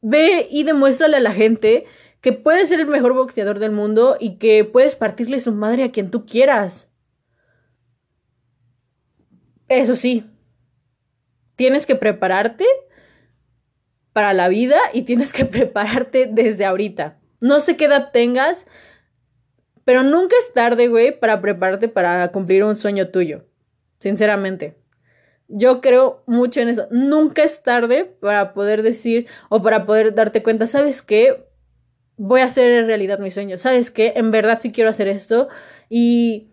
Ve y demuéstrale a la gente que puedes ser el mejor boxeador del mundo y que puedes partirle su madre a quien tú quieras. Eso sí, tienes que prepararte para la vida y tienes que prepararte desde ahorita. No sé qué edad tengas, pero nunca es tarde, güey, para prepararte para cumplir un sueño tuyo. Sinceramente. Yo creo mucho en eso. Nunca es tarde para poder decir o para poder darte cuenta, ¿sabes qué? Voy a hacer realidad mi sueño. ¿Sabes qué? En verdad sí quiero hacer esto y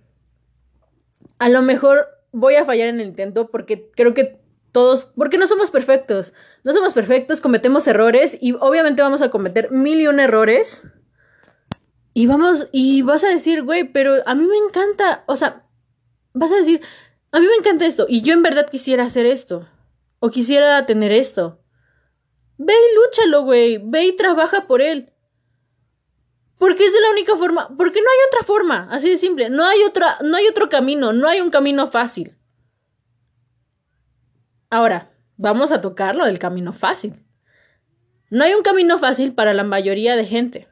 a lo mejor voy a fallar en el intento porque creo que todos, porque no somos perfectos, no somos perfectos, cometemos errores y obviamente vamos a cometer mil y un errores. Y vamos, y vas a decir, güey, pero a mí me encanta, o sea, vas a decir, a mí me encanta esto y yo en verdad quisiera hacer esto o quisiera tener esto. Ve y lúchalo, güey, ve y trabaja por él. Porque es de la única forma, porque no hay otra forma, así de simple, no hay otra, no hay otro camino, no hay un camino fácil. Ahora, vamos a tocar lo del camino fácil. No hay un camino fácil para la mayoría de gente,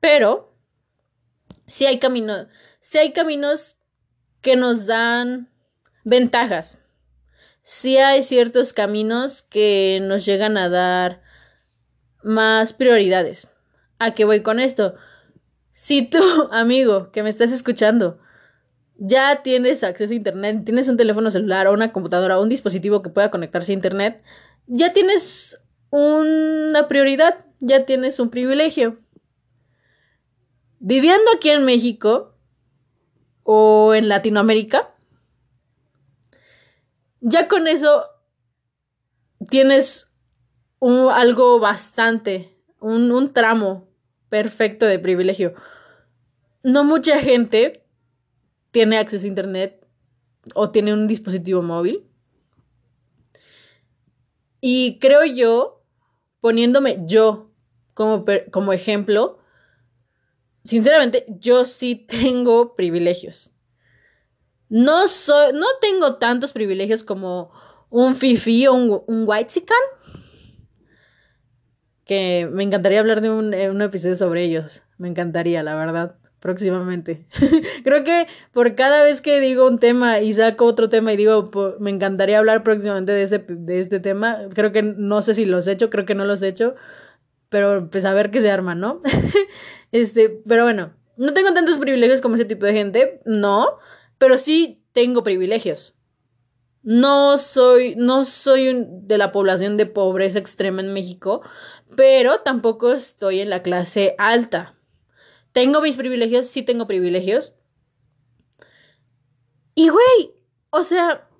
pero sí hay caminos, sí hay caminos que nos dan ventajas. Sí hay ciertos caminos que nos llegan a dar más prioridades. ¿A qué voy con esto? Si tú, amigo, que me estás escuchando, ya tienes acceso a Internet, tienes un teléfono celular o una computadora o un dispositivo que pueda conectarse a Internet, ya tienes una prioridad, ya tienes un privilegio. Viviendo aquí en México o en Latinoamérica, ya con eso tienes un, algo bastante, un, un tramo perfecto de privilegio. No mucha gente tiene acceso a Internet o tiene un dispositivo móvil. Y creo yo, poniéndome yo como, como ejemplo, sinceramente, yo sí tengo privilegios. No soy, no tengo tantos privilegios como un fifi o un, un white que me encantaría hablar de un, un, episodio sobre ellos. Me encantaría, la verdad, próximamente. Creo que por cada vez que digo un tema y saco otro tema y digo, me encantaría hablar próximamente de, ese, de este tema, creo que no sé si los he hecho, creo que no los he hecho, pero pues a ver qué se arma, ¿no? este, pero bueno, no tengo tantos privilegios como ese tipo de gente, no, pero sí tengo privilegios. No soy, no soy de la población de pobreza extrema en México, pero tampoco estoy en la clase alta. Tengo mis privilegios, sí tengo privilegios. Y güey, o sea,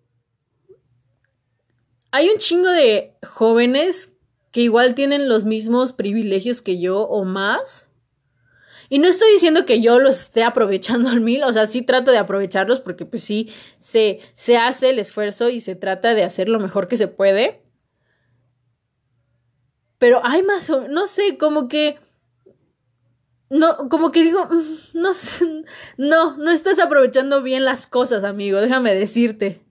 hay un chingo de jóvenes que igual tienen los mismos privilegios que yo o más y no estoy diciendo que yo los esté aprovechando al mil, o sea, sí trato de aprovecharlos porque pues sí se, se hace el esfuerzo y se trata de hacer lo mejor que se puede. Pero hay más, no sé, como que... No, como que digo, no, no, no estás aprovechando bien las cosas, amigo, déjame decirte.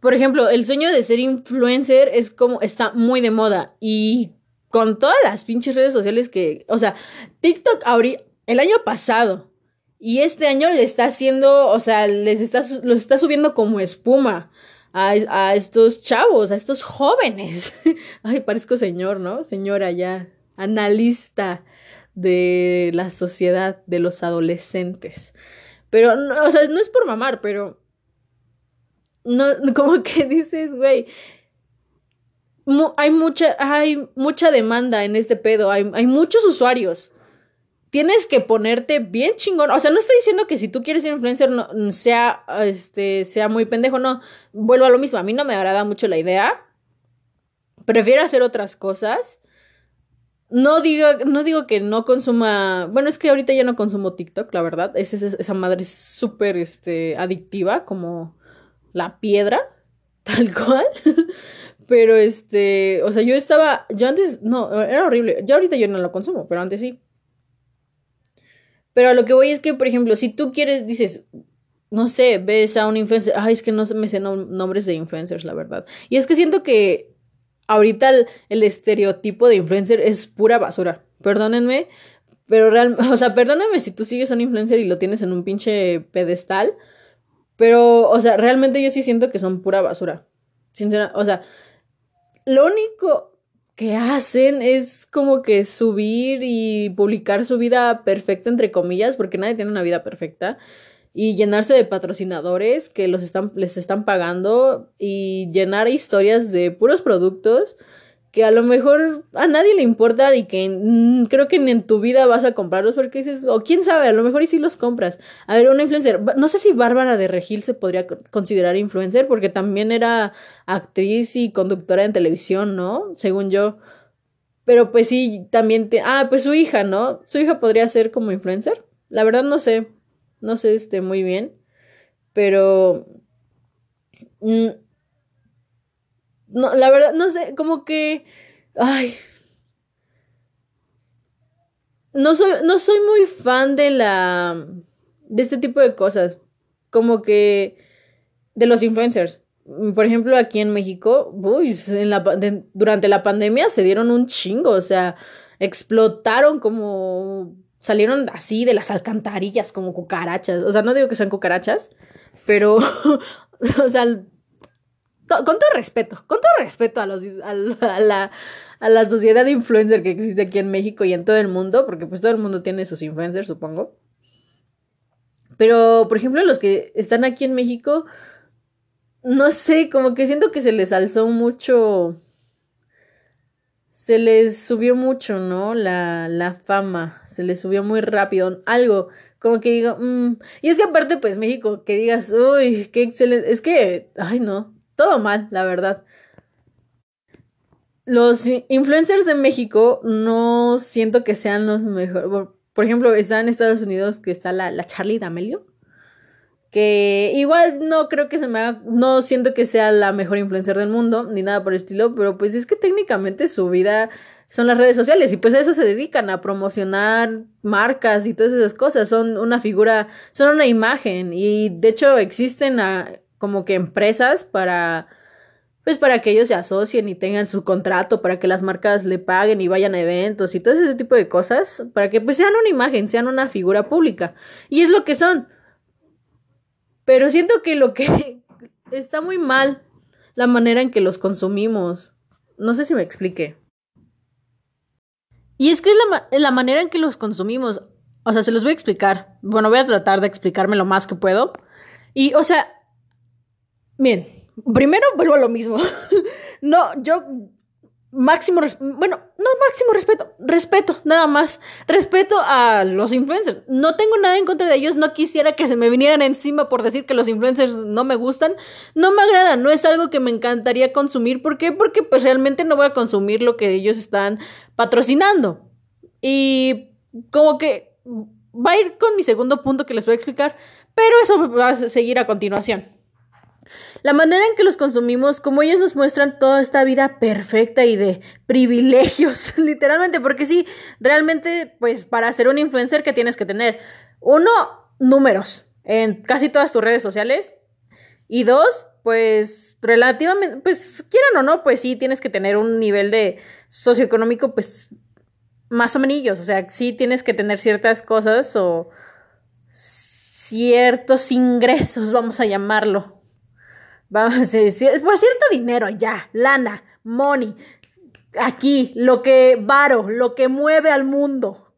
Por ejemplo, el sueño de ser influencer es como, está muy de moda y con todas las pinches redes sociales que, o sea, TikTok ahorita, el año pasado. Y este año le está haciendo, o sea, les está, los está subiendo como espuma a, a estos chavos, a estos jóvenes. Ay, parezco señor, ¿no? Señora ya, analista de la sociedad de los adolescentes. Pero, o sea, no es por mamar, pero... No, como que dices, güey, hay mucha, hay mucha demanda en este pedo, hay, hay muchos usuarios tienes que ponerte bien chingón. O sea, no estoy diciendo que si tú quieres ser influencer no, sea, este, sea muy pendejo, no. Vuelvo a lo mismo, a mí no me agrada mucho la idea. Prefiero hacer otras cosas. No digo, no digo que no consuma. Bueno, es que ahorita ya no consumo TikTok, la verdad. esa madre es súper este, adictiva, como la piedra, tal cual. pero este, o sea, yo estaba. Yo antes, no, era horrible. Ya ahorita yo no lo consumo, pero antes sí. Pero a lo que voy es que, por ejemplo, si tú quieres, dices, no sé, ves a un influencer, ay, es que no me sé nombres de influencers, la verdad. Y es que siento que ahorita el, estereotipo de influencer es pura basura. Perdónenme, pero realmente, o sea, perdónenme si tú sigues a un influencer y lo tienes en un pinche pedestal, pero, o sea, realmente yo sí siento que son pura basura. Sincera, o sea, lo único, que hacen es como que subir y publicar su vida perfecta, entre comillas, porque nadie tiene una vida perfecta. Y llenarse de patrocinadores que los están, les están pagando y llenar historias de puros productos que a lo mejor a nadie le importa y que creo que ni en tu vida vas a comprarlos porque dices, o quién sabe, a lo mejor y si los compras. A ver, una influencer, no sé si Bárbara de Regil se podría considerar influencer porque también era actriz y conductora en televisión, ¿no? Según yo. Pero pues sí, también, te... ah, pues su hija, ¿no? Su hija podría ser como influencer. La verdad no sé, no sé este muy bien, pero... Mm, no, la verdad, no sé, como que. Ay. No soy, no soy muy fan de la. de este tipo de cosas. Como que. de los influencers. Por ejemplo, aquí en México, uy, durante la pandemia se dieron un chingo, o sea, explotaron como salieron así de las alcantarillas como cucarachas. O sea, no digo que sean cucarachas, pero, o sea, con todo respeto, con todo respeto a, los, a, la, a la sociedad de influencer que existe aquí en México y en todo el mundo, porque pues todo el mundo tiene sus influencers, supongo. Pero, por ejemplo, los que están aquí en México, no sé, como que siento que se les alzó mucho, se les subió mucho, ¿no? La, la fama, se les subió muy rápido, algo, como que digo, mm". y es que aparte, pues México, que digas, uy, qué excelente, es que, ay no, todo mal, la verdad. Los influencers de México no siento que sean los mejores. Por ejemplo, está en Estados Unidos que está la, la Charlie D'Amelio. Que igual no creo que se me haga. No siento que sea la mejor influencer del mundo, ni nada por el estilo. Pero pues es que técnicamente su vida son las redes sociales. Y pues a eso se dedican, a promocionar marcas y todas esas cosas. Son una figura, son una imagen. Y de hecho existen a, como que empresas para pues para que ellos se asocien y tengan su contrato, para que las marcas le paguen y vayan a eventos y todo ese tipo de cosas, para que pues sean una imagen, sean una figura pública. Y es lo que son. Pero siento que lo que está muy mal la manera en que los consumimos. No sé si me explique. Y es que es la, la manera en que los consumimos. O sea, se los voy a explicar. Bueno, voy a tratar de explicarme lo más que puedo. Y, o sea, Bien, primero vuelvo a lo mismo. no, yo máximo, bueno, no máximo respeto, respeto, nada más. Respeto a los influencers. No tengo nada en contra de ellos, no quisiera que se me vinieran encima por decir que los influencers no me gustan. No me agradan, no es algo que me encantaría consumir. ¿Por qué? Porque pues realmente no voy a consumir lo que ellos están patrocinando. Y como que va a ir con mi segundo punto que les voy a explicar, pero eso va a seguir a continuación. La manera en que los consumimos, como ellos nos muestran toda esta vida perfecta y de privilegios, literalmente, porque sí, realmente, pues para ser un influencer, ¿qué tienes que tener? Uno, números en casi todas tus redes sociales. Y dos, pues relativamente, pues quieran o no, pues sí, tienes que tener un nivel de socioeconómico, pues más o menos, o sea, sí tienes que tener ciertas cosas o ciertos ingresos, vamos a llamarlo. Vamos a decir, por cierto dinero, ya, lana, money, aquí, lo que varo, lo que mueve al mundo.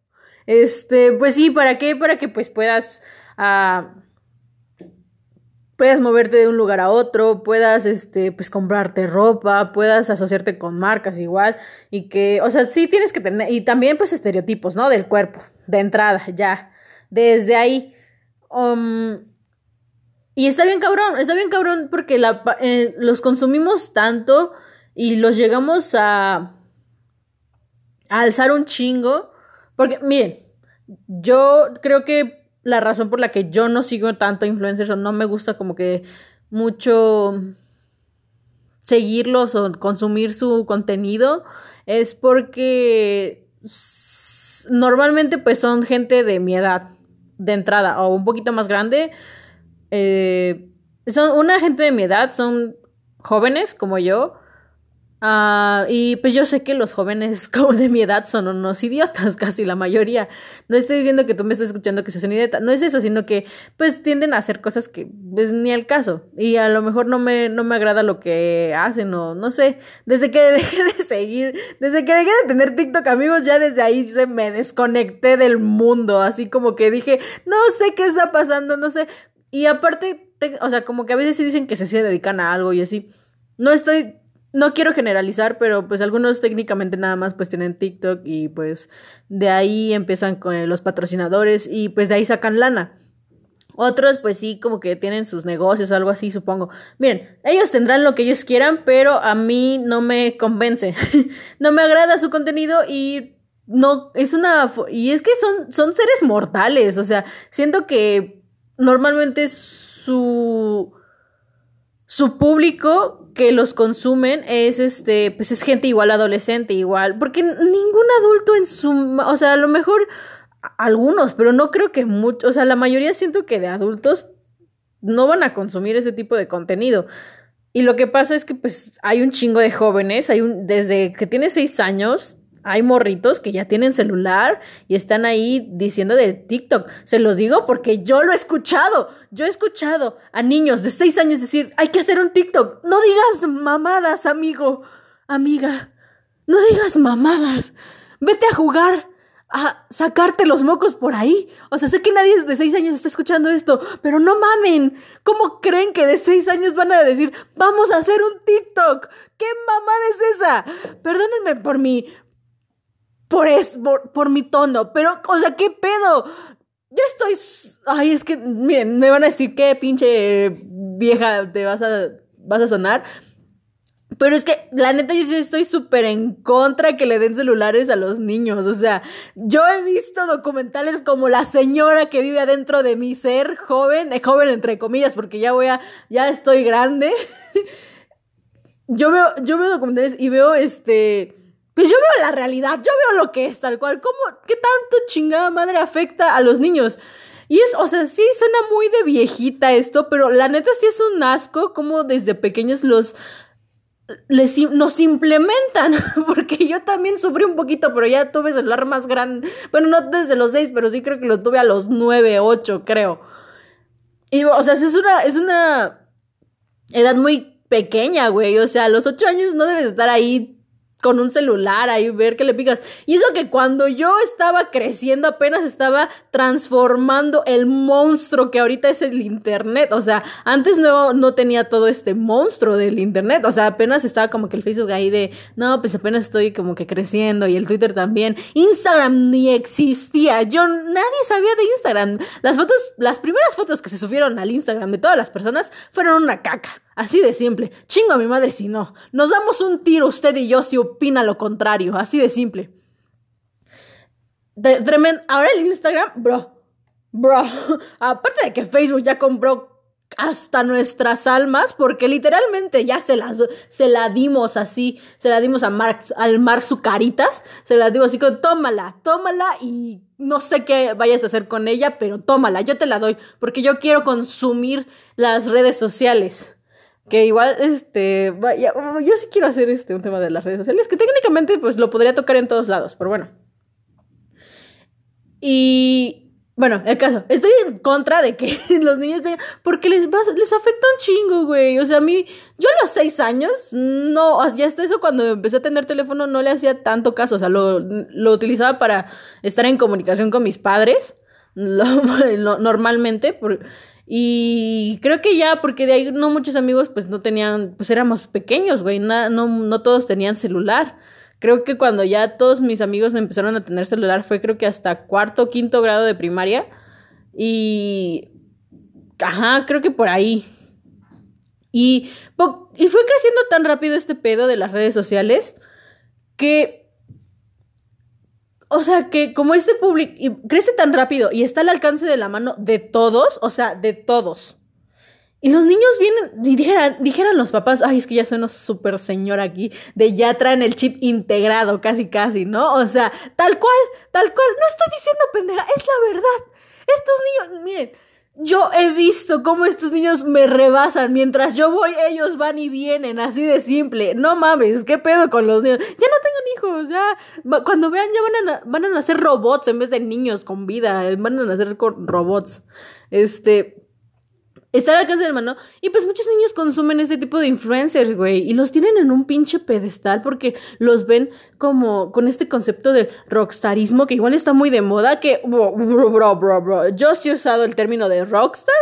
Este, pues sí, ¿para qué? Para que pues puedas, uh, puedas moverte de un lugar a otro, puedas, este, pues comprarte ropa, puedas asociarte con marcas igual, y que, o sea, sí tienes que tener, y también pues estereotipos, ¿no? Del cuerpo, de entrada, ya, desde ahí. Um, y está bien cabrón, está bien cabrón porque eh, los consumimos tanto y los llegamos a, a alzar un chingo. Porque, miren, yo creo que la razón por la que yo no sigo tanto influencers o no me gusta como que mucho seguirlos o consumir su contenido es porque normalmente pues son gente de mi edad de entrada o un poquito más grande eh, son una gente de mi edad, son jóvenes como yo, Ah, y pues yo sé que los jóvenes como de mi edad son unos idiotas, casi la mayoría. No estoy diciendo que tú me estés escuchando que seas un idiota, no es eso, sino que pues tienden a hacer cosas que pues ni al caso. Y a lo mejor no me, no me agrada lo que hacen o no sé. Desde que dejé de seguir, desde que dejé de tener TikTok amigos, ya desde ahí se me desconecté del mundo. Así como que dije, no sé qué está pasando, no sé. Y aparte, o sea, como que a veces sí dicen que se, dedican a algo y así. No estoy no quiero generalizar, pero pues algunos técnicamente nada más pues tienen TikTok y pues de ahí empiezan con los patrocinadores y pues de ahí sacan lana. Otros pues sí como que tienen sus negocios o algo así, supongo. Miren, ellos tendrán lo que ellos quieran, pero a mí no me convence. no me agrada su contenido y no es una y es que son son seres mortales, o sea, siento que normalmente su su público que los consumen es este, pues es gente igual adolescente, igual, porque ningún adulto en su, o sea, a lo mejor algunos, pero no creo que muchos, o sea, la mayoría siento que de adultos no van a consumir ese tipo de contenido. Y lo que pasa es que pues hay un chingo de jóvenes, hay un, desde que tiene seis años, hay morritos que ya tienen celular y están ahí diciendo de TikTok. Se los digo porque yo lo he escuchado. Yo he escuchado a niños de seis años decir, hay que hacer un TikTok. No digas mamadas, amigo, amiga. No digas mamadas. Vete a jugar a sacarte los mocos por ahí. O sea, sé que nadie de seis años está escuchando esto, pero no mamen. ¿Cómo creen que de seis años van a decir, vamos a hacer un TikTok? ¿Qué mamada es esa? Perdónenme por mi, por, es, por, mi tono. Pero, o sea, ¿qué pedo? Ya estoy. Ay, es que, miren, me van a decir qué pinche vieja te vas a, vas a sonar. Pero es que, la neta, yo sí estoy súper en contra que le den celulares a los niños. O sea, yo he visto documentales como La señora que vive adentro de mi ser, joven, eh, joven entre comillas, porque ya voy a, ya estoy grande. yo veo, yo veo documentales y veo este pues yo veo la realidad, yo veo lo que es tal cual. ¿Cómo, qué tanto chingada madre afecta a los niños? Y es, o sea, sí suena muy de viejita esto, pero la neta sí es un asco como desde pequeños los les, nos implementan, porque yo también sufrí un poquito, pero ya tuve celular más grande, bueno, no desde los seis, pero sí creo que lo tuve a los nueve, ocho, creo. Y, o sea, es una, es una edad muy pequeña, güey, o sea, a los ocho años no debes estar ahí con un celular ahí ver qué le picas. Y eso que cuando yo estaba creciendo apenas estaba transformando el monstruo que ahorita es el internet. O sea, antes no, no tenía todo este monstruo del internet. O sea, apenas estaba como que el Facebook ahí de, no, pues apenas estoy como que creciendo y el Twitter también. Instagram ni existía. Yo, nadie sabía de Instagram. Las fotos, las primeras fotos que se subieron al Instagram de todas las personas fueron una caca. Así de simple. Chingo a mi madre si no. Nos damos un tiro usted y yo si opina lo contrario. Así de simple. tremendo. Ahora el Instagram, bro. Bro. Aparte de que Facebook ya compró hasta nuestras almas, porque literalmente ya se las se la dimos así, se la dimos a Mark, al Mar caritas, se la dimos así con tómala, tómala y no sé qué vayas a hacer con ella, pero tómala, yo te la doy, porque yo quiero consumir las redes sociales. Que igual, este, vaya, yo sí quiero hacer este un tema de las redes sociales, que técnicamente pues lo podría tocar en todos lados, pero bueno. Y bueno, el caso, estoy en contra de que los niños tengan, porque les, les afecta un chingo, güey. O sea, a mí, yo a los seis años, no, ya hasta eso cuando empecé a tener teléfono no le hacía tanto caso, o sea, lo, lo utilizaba para estar en comunicación con mis padres, normalmente, por, y creo que ya, porque de ahí no muchos amigos pues no tenían, pues éramos pequeños, güey, no, no todos tenían celular. Creo que cuando ya todos mis amigos empezaron a tener celular fue creo que hasta cuarto o quinto grado de primaria. Y... Ajá, creo que por ahí. Y, y fue creciendo tan rápido este pedo de las redes sociales que o sea, que como este público crece tan rápido y está al alcance de la mano de todos, o sea, de todos. Y los niños vienen y dijeran, los papás, ay, es que ya suena súper señor aquí, de ya traen el chip integrado, casi, casi, ¿no? O sea, tal cual, tal cual, no estoy diciendo pendeja, es la verdad. Estos niños, miren, yo he visto cómo estos niños me rebasan. Mientras yo voy, ellos van y vienen, así de simple. No mames, ¿qué pedo con los niños? Ya no tengan hijos, ya. Cuando vean, ya van a, van a nacer robots en vez de niños con vida. Van a nacer con robots. Este estar al alcance del mano. Y pues muchos niños consumen este tipo de influencers, güey. Y los tienen en un pinche pedestal porque los ven como con este concepto del rockstarismo que igual está muy de moda. Que, bro, bro, bro, bro. Yo sí he usado el término de rockstar,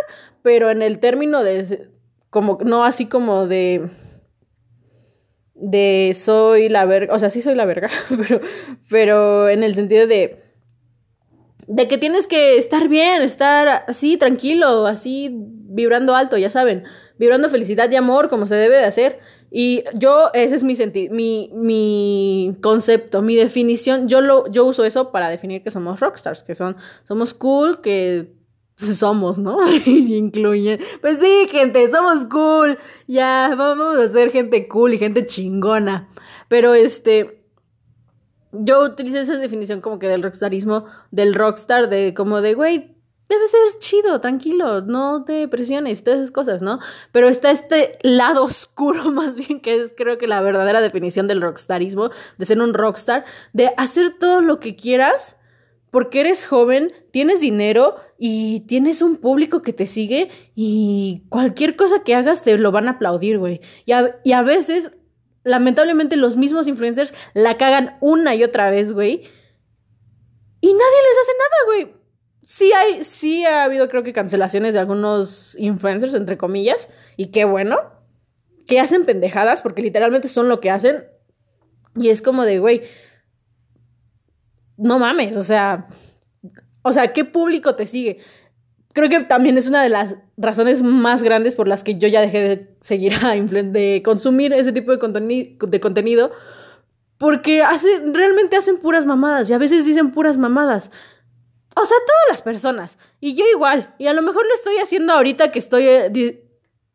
pero en el término de. Como, no así como de. De soy la verga. O sea, sí soy la verga, pero, pero en el sentido de de que tienes que estar bien, estar así tranquilo, así vibrando alto, ya saben, vibrando felicidad y amor como se debe de hacer. Y yo, ese es mi, mi, mi concepto, mi definición. Yo, lo, yo uso eso para definir que somos rockstars, que son, somos cool, que somos, ¿no? incluye. Pues sí, gente, somos cool. Ya, vamos a ser gente cool y gente chingona. Pero este, yo utilizo esa definición como que del rockstarismo, del rockstar, de como de, güey, debe ser chido, tranquilo, no te presiones, todas esas cosas, ¿no? Pero está este lado oscuro más bien, que es creo que la verdadera definición del rockstarismo, de ser un rockstar, de hacer todo lo que quieras porque eres joven, tienes dinero y tienes un público que te sigue y cualquier cosa que hagas te lo van a aplaudir, güey. Y y a veces lamentablemente los mismos influencers la cagan una y otra vez, güey. Y nadie les hace nada, güey. Sí hay, sí ha habido creo que cancelaciones de algunos influencers, entre comillas, y qué bueno, que hacen pendejadas, porque literalmente son lo que hacen. Y es como de, güey, no mames, o sea, o sea, ¿qué público te sigue? Creo que también es una de las razones más grandes por las que yo ya dejé de seguir a de consumir ese tipo de, de contenido, porque realmente hacen puras mamadas y a veces dicen puras mamadas. O sea, todas las personas. Y yo igual. Y a lo mejor lo estoy haciendo ahorita que estoy eh,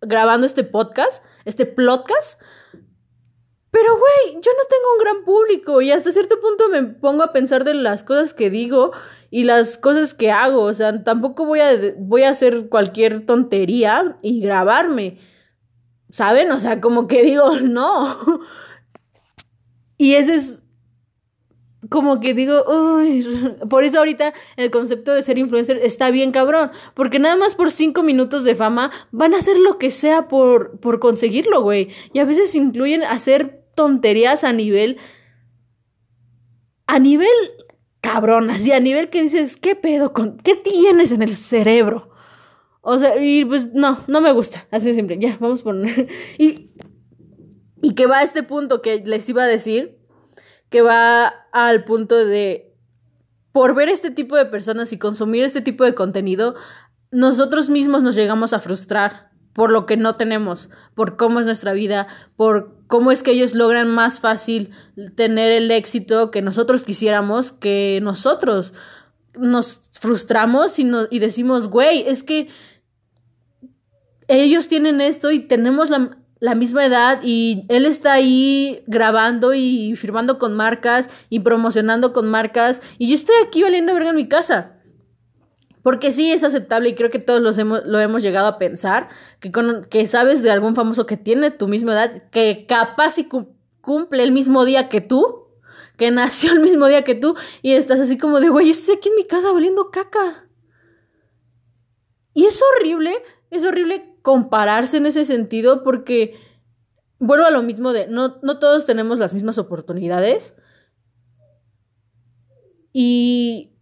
grabando este podcast, este podcast. Pero, güey, yo no tengo un gran público y hasta cierto punto me pongo a pensar de las cosas que digo y las cosas que hago. O sea, tampoco voy a, voy a hacer cualquier tontería y grabarme. ¿Saben? O sea, como que digo, no. Y ese es como que digo, uy, por eso ahorita el concepto de ser influencer está bien cabrón, porque nada más por cinco minutos de fama van a hacer lo que sea por, por conseguirlo, güey. Y a veces incluyen hacer tonterías a nivel... A nivel cabrón, así a nivel que dices, ¿qué pedo qué tienes en el cerebro? O sea, y pues no, no me gusta, así de simple, ya, vamos por... y, y que va a este punto que les iba a decir, que va al punto de, por ver este tipo de personas y consumir este tipo de contenido, nosotros mismos nos llegamos a frustrar por lo que no tenemos, por cómo es nuestra vida, por cómo es que ellos logran más fácil tener el éxito que nosotros quisiéramos, que nosotros nos frustramos y, decimos, güey, es que ellos tienen esto y tenemos la, la misma edad y él está ahí grabando y firmando con marcas y promocionando con marcas y yo estoy aquí valiendo verga en mi casa. Porque sí es aceptable y creo que todos hemos, lo hemos llegado a pensar, que, con, que sabes de algún famoso que tiene tu misma edad, que capaz y cumple el mismo día que tú, que nació el mismo día que tú, y estás así como de, güey, estoy aquí en mi casa valiendo caca. Y es horrible, es horrible compararse en ese sentido porque vuelvo a lo mismo de, no, no todos tenemos las mismas oportunidades. Y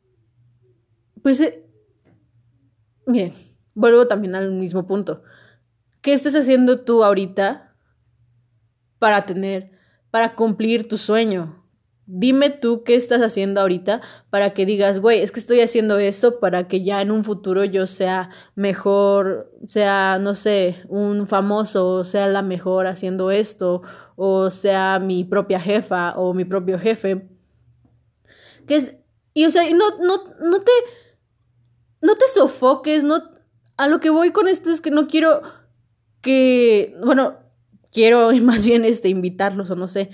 pues eh, miren, vuelvo también al mismo punto. ¿Qué estás haciendo tú ahorita para tener, para cumplir tu sueño? Dime tú qué estás haciendo ahorita para que digas, güey, es que estoy haciendo esto para que ya en un futuro yo sea mejor, sea, no sé, un famoso, sea la mejor haciendo esto, o sea mi propia jefa o mi propio jefe. Que es, y o sea, no, no, no te, no te sofoques, no... A lo que voy con esto es que no quiero que, bueno, quiero más bien este invitarlos o no sé,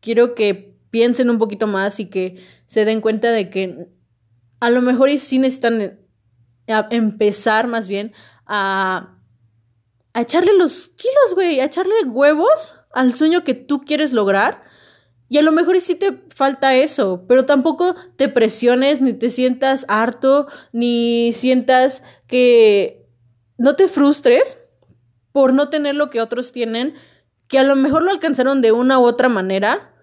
quiero que piensen un poquito más y que se den cuenta de que a lo mejor sí necesitan a empezar más bien a, a echarle los kilos, güey, a echarle huevos al sueño que tú quieres lograr. Y a lo mejor sí te falta eso, pero tampoco te presiones, ni te sientas harto, ni sientas que no te frustres por no tener lo que otros tienen, que a lo mejor lo alcanzaron de una u otra manera,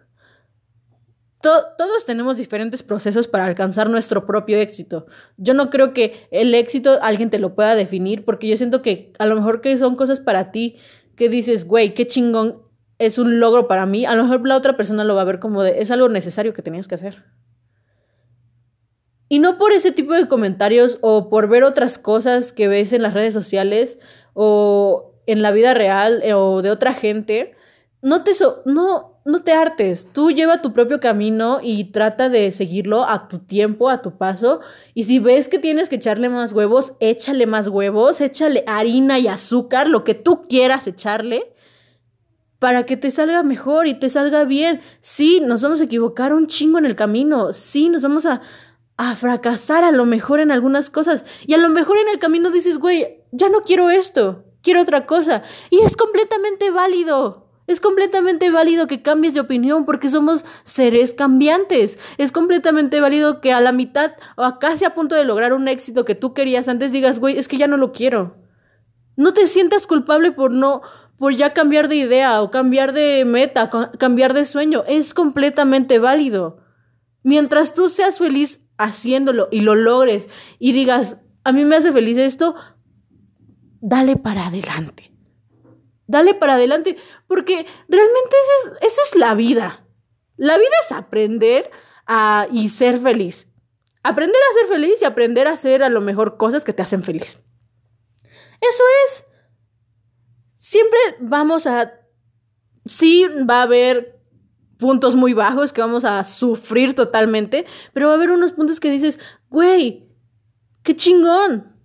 todos tenemos diferentes procesos para alcanzar nuestro propio éxito. Yo no creo que el éxito alguien te lo pueda definir porque yo siento que a lo mejor que son cosas para ti que dices, güey, qué chingón es un logro para mí. A lo mejor la otra persona lo va a ver como de, es algo necesario que tenías que hacer. Y no por ese tipo de comentarios o por ver otras cosas que ves en las redes sociales o en la vida real eh, o de otra gente, no te, no, no te hartes, tú lleva tu propio camino y trata de seguirlo a tu tiempo, a tu paso. Y si ves que tienes que echarle más huevos, échale más huevos, échale harina y azúcar, lo que tú quieras echarle, para que te salga mejor y te salga bien. Sí, nos vamos a equivocar un chingo en el camino, sí, nos vamos a, a fracasar a lo mejor en algunas cosas. Y a lo mejor en el camino dices, güey, ya no quiero esto, quiero otra cosa. Y es completamente válido. Es completamente válido que cambies de opinión porque somos seres cambiantes. Es completamente válido que a la mitad o a casi a punto de lograr un éxito que tú querías antes digas, güey, es que ya no lo quiero. No te sientas culpable por no, por ya cambiar de idea o cambiar de meta, cambiar de sueño. Es completamente válido. Mientras tú seas feliz haciéndolo y lo logres y digas, a mí me hace feliz esto, dale para adelante dale para adelante, porque realmente esa es, la vida. La vida es aprender a, y ser feliz. Aprender a ser feliz y aprender a hacer a lo mejor cosas que te hacen feliz. Eso es. Siempre vamos a... Sí, va a haber puntos muy bajos que vamos a sufrir totalmente, pero va a haber unos puntos que dices, güey, qué chingón,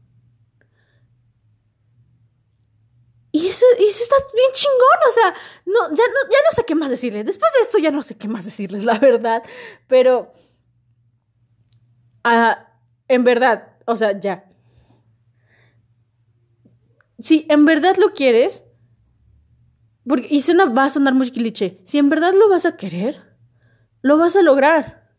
Y eso, eso está bien chingón, o sea, no, ya, no, ya no sé qué más decirles. Después de esto ya no sé qué más decirles, la verdad. Pero, ah, en verdad, o sea, ya. Si en verdad lo quieres, porque, y suena, va a sonar muy cliché, si en verdad lo vas a querer, lo vas a lograr.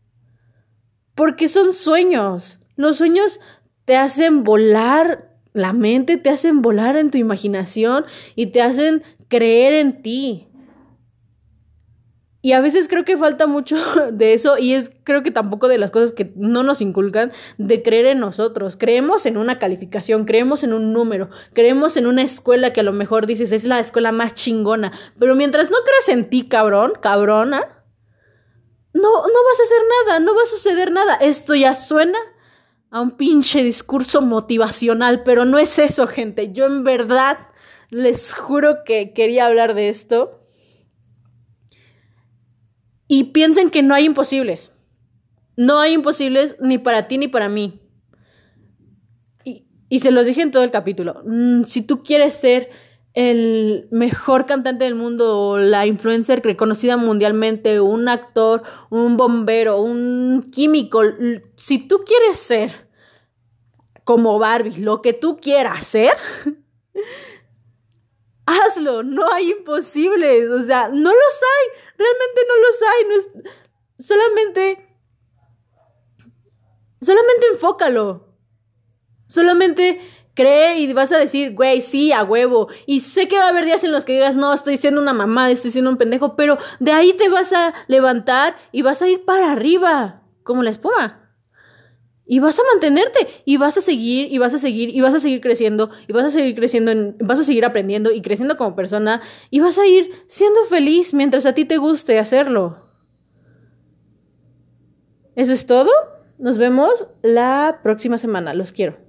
Porque son sueños. Los sueños te hacen volar la mente te hacen volar en tu imaginación y te hacen creer en ti. Y a veces creo que falta mucho de eso y es creo que tampoco de las cosas que no nos inculcan de creer en nosotros. Creemos en una calificación, creemos en un número, creemos en una escuela que a lo mejor dices es la escuela más chingona, pero mientras no creas en ti, cabrón, cabrona, no, no vas a hacer nada, no va a suceder nada. Esto ya suena a un pinche discurso motivacional, pero no es eso, gente. Yo en verdad les juro que quería hablar de esto. Y piensen que no hay imposibles. No hay imposibles ni para ti ni para mí. Y, y se los dije en todo el capítulo. Mm, si tú quieres ser el mejor cantante del mundo o la influencer reconocida mundialmente, un actor, un bombero, un químico, si tú quieres ser como Barbie, lo que tú quieras hacer, hazlo, no hay imposibles, o sea, no los hay, realmente no los hay, no es, solamente, solamente enfócalo, solamente cree y vas a decir, güey, sí, a huevo. Y sé que va a haber días en los que digas, no, estoy siendo una mamá, estoy siendo un pendejo, pero de ahí te vas a levantar y vas a ir para arriba, como la espuma. Y vas a mantenerte y vas a seguir y vas a seguir y vas a seguir creciendo y vas a seguir creciendo, en, vas a seguir aprendiendo y creciendo como persona y vas a ir siendo feliz mientras a ti te guste hacerlo. Eso es todo. Nos vemos la próxima semana. Los quiero.